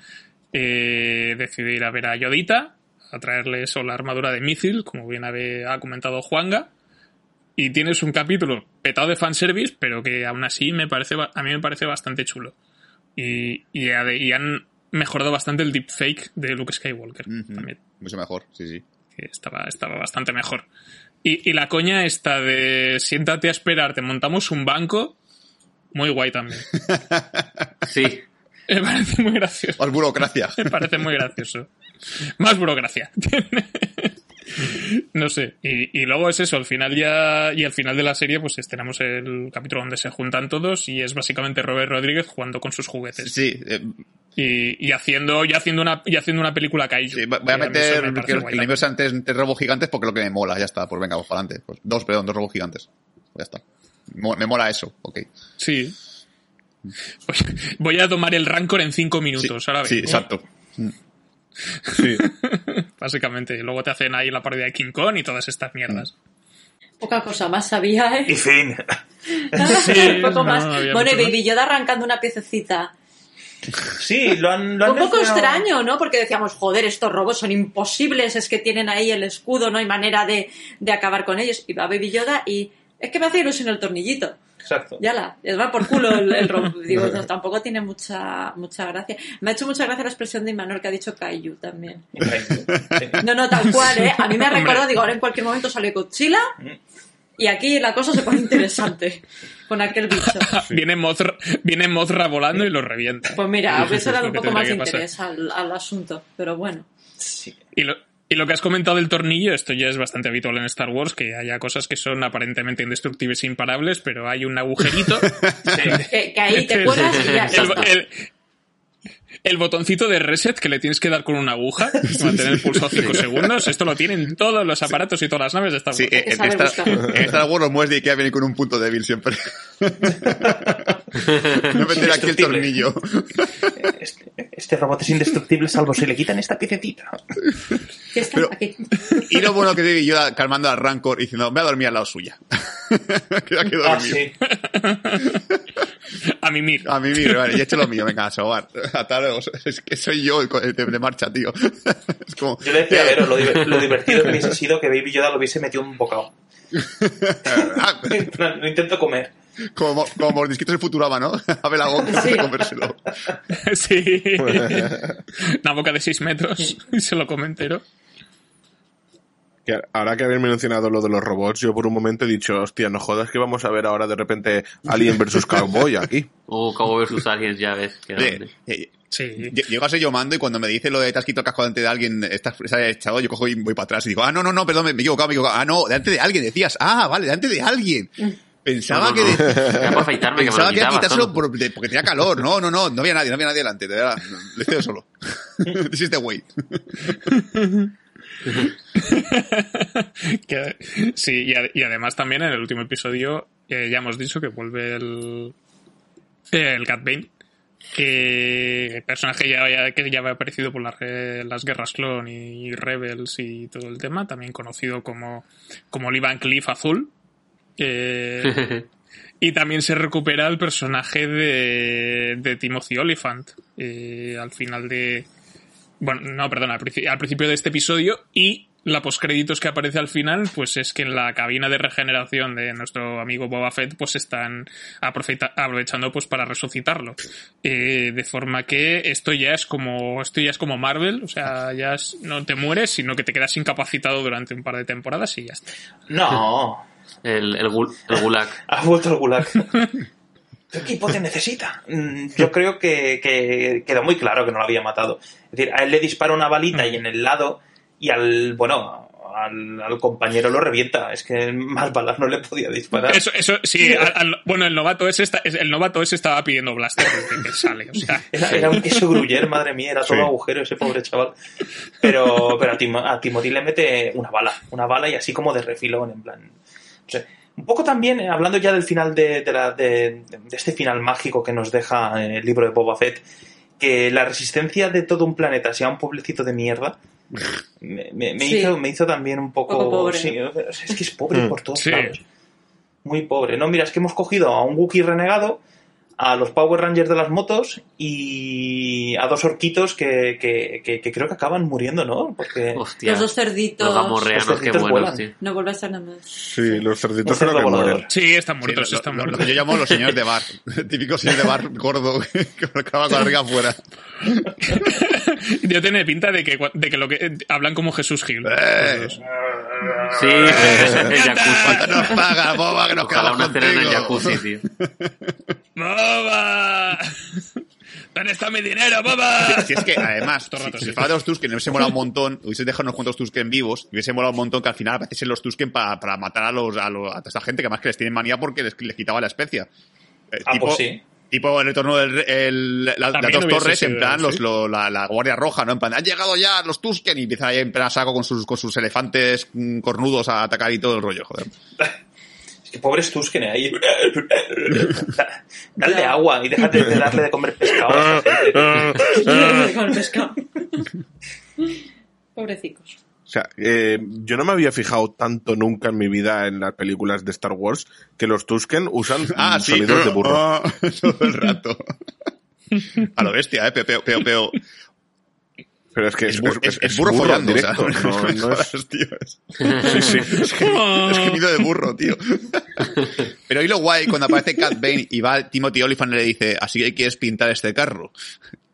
eh, decide ir a ver a Yodita, a traerle eso, la armadura de Mithil, como bien ha comentado Juanga, y tienes un capítulo petado de fanservice, pero que aún así me parece, a mí me parece bastante chulo. Y, y, han mejorado bastante el deepfake de Luke Skywalker también. Mucho mejor, sí, sí. estaba, estaba bastante mejor. Y, y la coña esta de siéntate a esperar, te montamos un banco, muy guay también. sí. Me parece muy gracioso. Más burocracia. Me parece muy gracioso. Más burocracia. no sé. Y, y, luego es eso, al final ya, y al final de la serie, pues tenemos el capítulo donde se juntan todos y es básicamente Robert Rodríguez jugando con sus juguetes. Sí. Eh, y, y, haciendo, y haciendo una, y haciendo una película kaiju. Sí, voy a meter a que los antes tres robos gigantes porque lo que me mola, ya está, pues venga, vamos para adelante. Pues dos, perdón, dos robos gigantes. Ya está. Me mola eso, ok. Sí. Voy a tomar el Rancor en cinco minutos, sí, ahora Sí, exacto. Sí. Básicamente. Luego te hacen ahí la parodia de King Kong y todas estas mierdas. Poca cosa más sabía, ¿eh? Y fin. sí, Poco más. bueno, y Baby Yoda arrancando una piececita. Sí, lo han. Lo han un poco extraño, ¿no? Porque decíamos, joder, estos robos son imposibles, es que tienen ahí el escudo, no hay manera de, de acabar con ellos. Y va Baby Yoda y es que me hace ilusión el tornillito. Exacto. Ya la, les va por culo el, el Digo, no, tampoco tiene mucha, mucha gracia. Me ha hecho mucha gracia la expresión de Imanol que ha dicho Kaiju también. No, no, tal cual, ¿eh? A mí me ha recordado, digo, ahora en cualquier momento sale Godzilla y aquí la cosa se pone interesante con aquel bicho. viene, Mothra, viene Mothra volando y lo revienta. Pues mira, hubiese dado un poco más de interés al, al, asunto, pero bueno. Sí. Y lo, y lo que has comentado del tornillo, esto ya es bastante habitual en Star Wars, que haya cosas que son aparentemente indestructibles e imparables, pero hay un agujerito. que, ahí te cuelas y ya. El, el, botoncito de reset que le tienes que dar con una aguja, mantener el pulso 5 segundos, esto lo tienen todos los aparatos y todas las naves de Star Wars. Sí, en, Star, en, Star, Wars los mueves de Ikea vienen con un punto débil siempre. no meter aquí el tornillo. Este, este, robot es indestructible salvo si le quitan esta piececita. Pero, y lo bueno que digo yo calmando al Rancor diciendo, me voy a dormir al lado suya. Queda que. Ah, sí. a mimir. A mimir, vale, y he hecho lo mío, venga, a sobar. Es que soy yo el de, de marcha, tío. Es como, yo le decía, a ver, lo, lo divertido que hubiese sido que Baby Yoda lo hubiese metido un bocado. lo intento comer. Como, como mordisquitos de Futurama, ¿no? A la boca sí. comérselo. Sí. Una boca de 6 metros y se lo come entero. Que ahora que habéis mencionado lo de los robots, yo por un momento he dicho, hostia, no jodas que vamos a ver ahora de repente Alien vs Cowboy aquí. O oh, Cowboy vs Alien, ya ves. Sí. Sí. Llego a ser yo mando y cuando me dice lo de te has quitado el casco delante de alguien, estás echado, yo cojo y voy para atrás y digo, ah, no, no, no, perdón, me he equivocado, me he equivocado. Ah, no, delante de alguien decías, ah, vale, delante de alguien. Pensaba que. afeitarme, pensaba que, que era quitárselo por, porque tenía calor. No, no, no, no había nadie, no había nadie delante. De verdad, le estoy solo. This is the way. sí, y, además también en el último episodio eh, ya hemos dicho que vuelve el, el Cat Bane. Que personaje ya, ya, que ya había aparecido por las, las guerras clon y, Rebels y todo el tema, también conocido como, como Lee Van Cliff Azul. Eh, y también se recupera el personaje de, de Timothy Oliphant eh, al final de. Bueno, no, perdón, al, al, principio de este episodio y la postcréditos que aparece al final, pues es que en la cabina de regeneración de nuestro amigo Boba Fett, pues están aprovechando pues para resucitarlo. Eh, de forma que esto ya es como, esto ya es como Marvel, o sea, ya no te mueres, sino que te quedas incapacitado durante un par de temporadas y ya está. No. El, el, el gulag. ha vuelto el gulag. ¿Qué equipo te necesita? Mm, yo creo que, que, quedó muy claro que no lo había matado. Es decir, a él le dispara una balita y en el lado, y al, bueno, al, al, compañero lo revienta. Es que más balas no le podía disparar. Eso, eso sí, al, al, bueno, el novato ese está, el novato ese estaba pidiendo blaster desde que sale. O sea. era, era, un queso gruyer, madre mía, era todo sí. agujero ese pobre chaval. Pero, pero a, Tim, a Timothy le mete una bala, una bala y así como de refilón, en plan. O sea, un poco también, eh, hablando ya del final de, de, la, de, de, este final mágico que nos deja el libro de Boba Fett, que la resistencia de todo un planeta sea un pueblecito de mierda, me, me, me sí. hizo, me hizo también un poco... poco pobre. Sí, es que es pobre mm. por todos sí. lados. Muy pobre. No, mira, es que hemos cogido a un Wookiee renegado, a los Power Rangers de las motos y a dos orquitos que, que, que, que creo que acaban muriendo, ¿no? Porque Hostia. Los dos cerditos. Los gamorreanos, Los qué cerditos buenos, tío. No vuelve a ser nada más. Sí, los cerditos creo que volador. mueren. Sí, están Sí, muertos, lo- están lo- lo muertos. que yo llamo los señores de bar. El típico señor de bar gordo que acaba con la barriga afuera. Yo tiene pinta de que, de que lo que hablan como Jesús Gil. Eh. Sí, el jacuzzi. Nos paga, boba, que nos Ojalá una cena en el contigo. jacuzzi, tío. ¡Boba! ¿Dónde está mi dinero, boba? Si, si es que, además, si, si fuera de los Tusken, hubiese molado un montón, hubiese dejado unos cuantos Tusken vivos, hubiese molado un montón que al final apareciesen los Tusken para, para matar a los, a, los- a toda esta gente que además que les tienen manía porque les, les quitaba la especia. Eh, Ah, tipo, pues sí. Tipo el retorno del el, la- las dos torres, en plan, los, sí. lo- la, la Guardia Roja, ¿no? En plan, han llegado ya los Tusken y empiezan ahí en plan a saco con sus, con sus elefantes mm, cornudos a atacar y todo el rollo, joder. Es que pobres Tusken ahí. Dale agua y déjate de darle de comer pescado a esa gente. Con el pescado. Pobrecicos. O sea, eh, yo no me había fijado tanto nunca en mi vida en las películas de Star Wars que los Tusken usan Ah, sí. sonidos de burro. Ah, todo el rato. A lo bestia, eh, peo, peo, peo, peo. Pero es que Es, es, bur- es- es- burro, follando, directo. o sea, no, me no es- tío. Es, sí, sí. es de burro, tío. Pero ahí lo guay, cuando aparece Cat Bane y va Timothy Olyphant y le dice, así que quieres pintar este carro.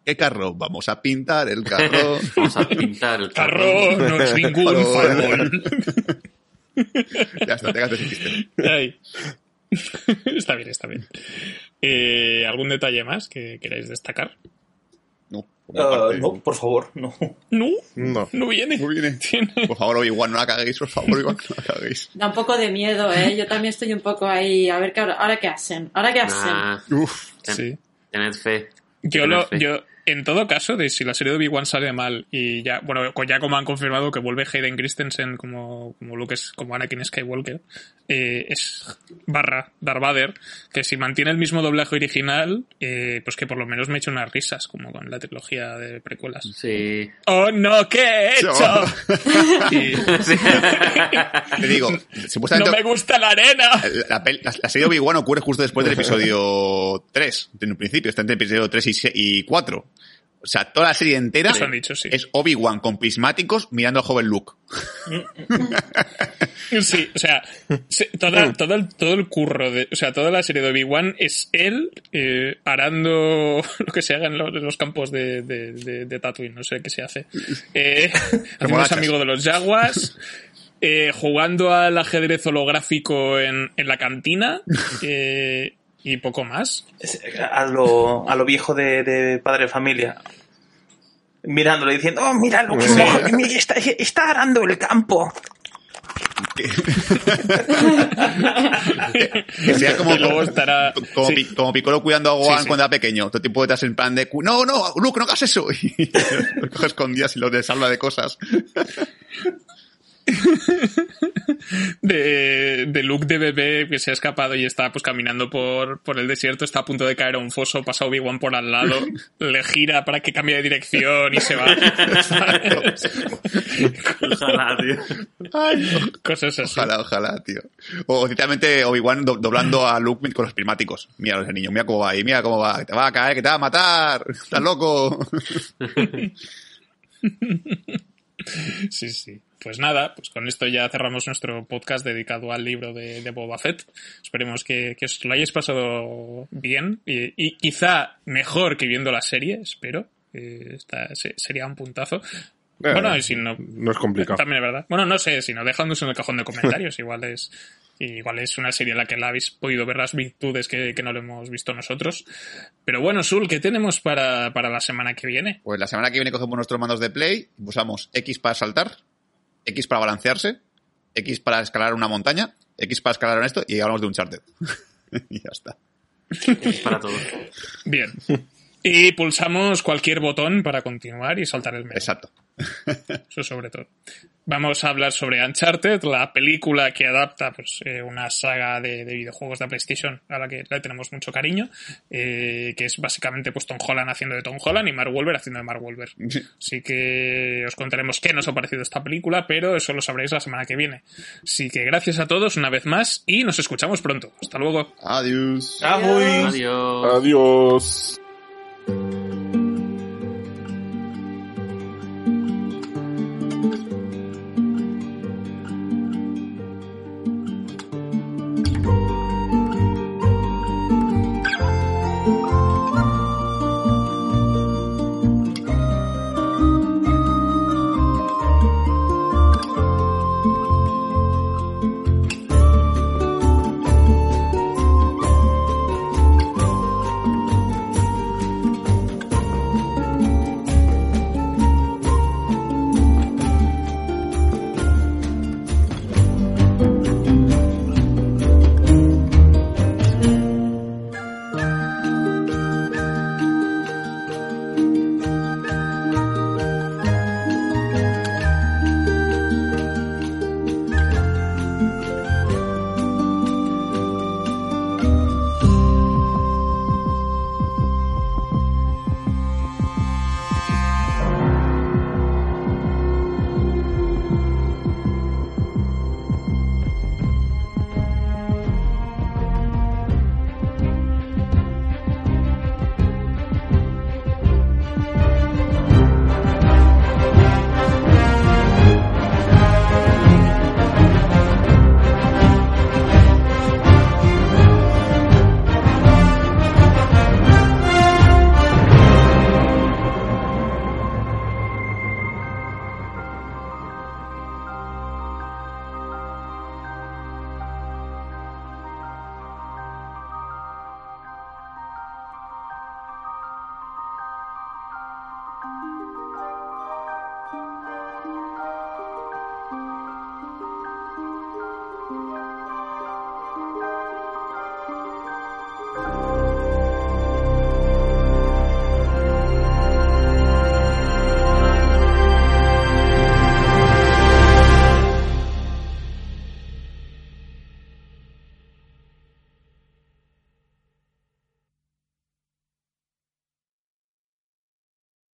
¿Qué carro? Vamos a pintar el carro. Vamos a pintar el Carro no es ningún Farol. farol. ya está, te gastas el. Está bien, está bien. Eh, ¿Algún detalle más que queráis destacar? No, Ah, parte, no, por favor, no. No, No. no viene. No viene. Tiene- Por favor, Obi-Wan, no la caguéis, por favor, Obi-Wan, no la caguéis. Da un poco de miedo, ¿eh? Yo también estoy un poco ahí. A ver qué ahora, ahora qué hacen. Ahora qué hacen. Ah, Uf. Sí. tened fe. Yo, Tened lo, fe. yo, en todo caso, de si la serie de Obi-Wan sale mal y ya, bueno, ya como han confirmado que vuelve Hayden Christensen como, como Luke, es- como Anakin Skywalker, eh, es barra Darth Vader, que si mantiene el mismo doblaje original, eh, pues que por lo menos me eche unas risas, como con la trilogía de precuelas. Sí. ¡Oh, no! ¿Qué he hecho? Y- Te digo, no supuestamente me gusta la arena. la, pel- la- la serie de Obi-Wan ocurre justo después del episodio 3, en el principio, está entre el episodio 3 y, se- y 4. O sea, toda la serie entera Eso han dicho, sí. es Obi-Wan con prismáticos mirando al joven Luke. Sí, o sea, toda- todo, el, todo el curro, de, o sea, toda la serie de Obi-Wan es él eh, arando lo que se haga en los, en los campos de, de, de, de Tatooine, no sé qué se hace. Eh, Remolachas. amigo de los Jaguars, eh, jugando al ajedrez holográfico en, en la cantina eh, y poco más. A lo, a lo viejo de, de padre de familia. Mirándolo y diciendo, oh, mira lo que mira, está, está arando el campo. Que sea como, y luego estará... como, sí. Como Piccolo cuidando a Gohan Sí, sí. cuando era pequeño. Todo tipo de estás en plan de, "Cu- no, no, Luke, no hagas eso. Y lo coge escondidas y lo salva de cosas. de, de Luke de bebé que se ha escapado y está pues caminando por, por el desierto, está a punto de caer a un foso, pasa Obi-Wan por al lado, le gira para que cambie de dirección y se va. Ojalá, tío. Cosas así. Ojalá, ojalá, tío. O literalmente Obi-Wan do- doblando a Luke con los prismáticos. Mira ese niño, mira cómo va ahí, mira cómo va. Que te va a caer, que te va a matar. Estás loco. Sí, sí. Pues nada, pues con esto ya cerramos nuestro podcast dedicado al libro de, de Boba Fett. Esperemos que, que os lo hayáis pasado bien y, y quizá mejor que viendo la serie, espero. Eh, esta se- sería un puntazo. Eh, bueno, y si no, No es complicado. También es verdad. Bueno, no sé, sino dejándonos en el cajón de comentarios. igual es igual es una serie en la que la habéis podido ver las virtudes que, que no lo hemos visto nosotros. Pero bueno, Sul, ¿qué tenemos para, para la semana que viene? Pues la semana que viene cogemos nuestros mandos de play, usamos X para saltar, X para balancearse, X para escalar una montaña, X para escalar en esto y hablamos de un charter. y ya está. Es para todos. Bien. Y pulsamos cualquier botón para continuar y saltar el menú. Exacto. Eso sobre todo. Vamos a hablar sobre Uncharted, la película que adapta pues, eh, una saga de, de videojuegos de PlayStation a la que le tenemos mucho cariño, eh, que es básicamente pues, Tom Holland haciendo de Tom Holland y Mark Wahlberg haciendo de Mark Wahlberg. Así que os contaremos qué nos ha parecido esta película, pero eso lo sabréis la semana que viene. Así que gracias a todos una vez más y nos escuchamos pronto. Hasta luego. Adiós. Adiós. Adiós.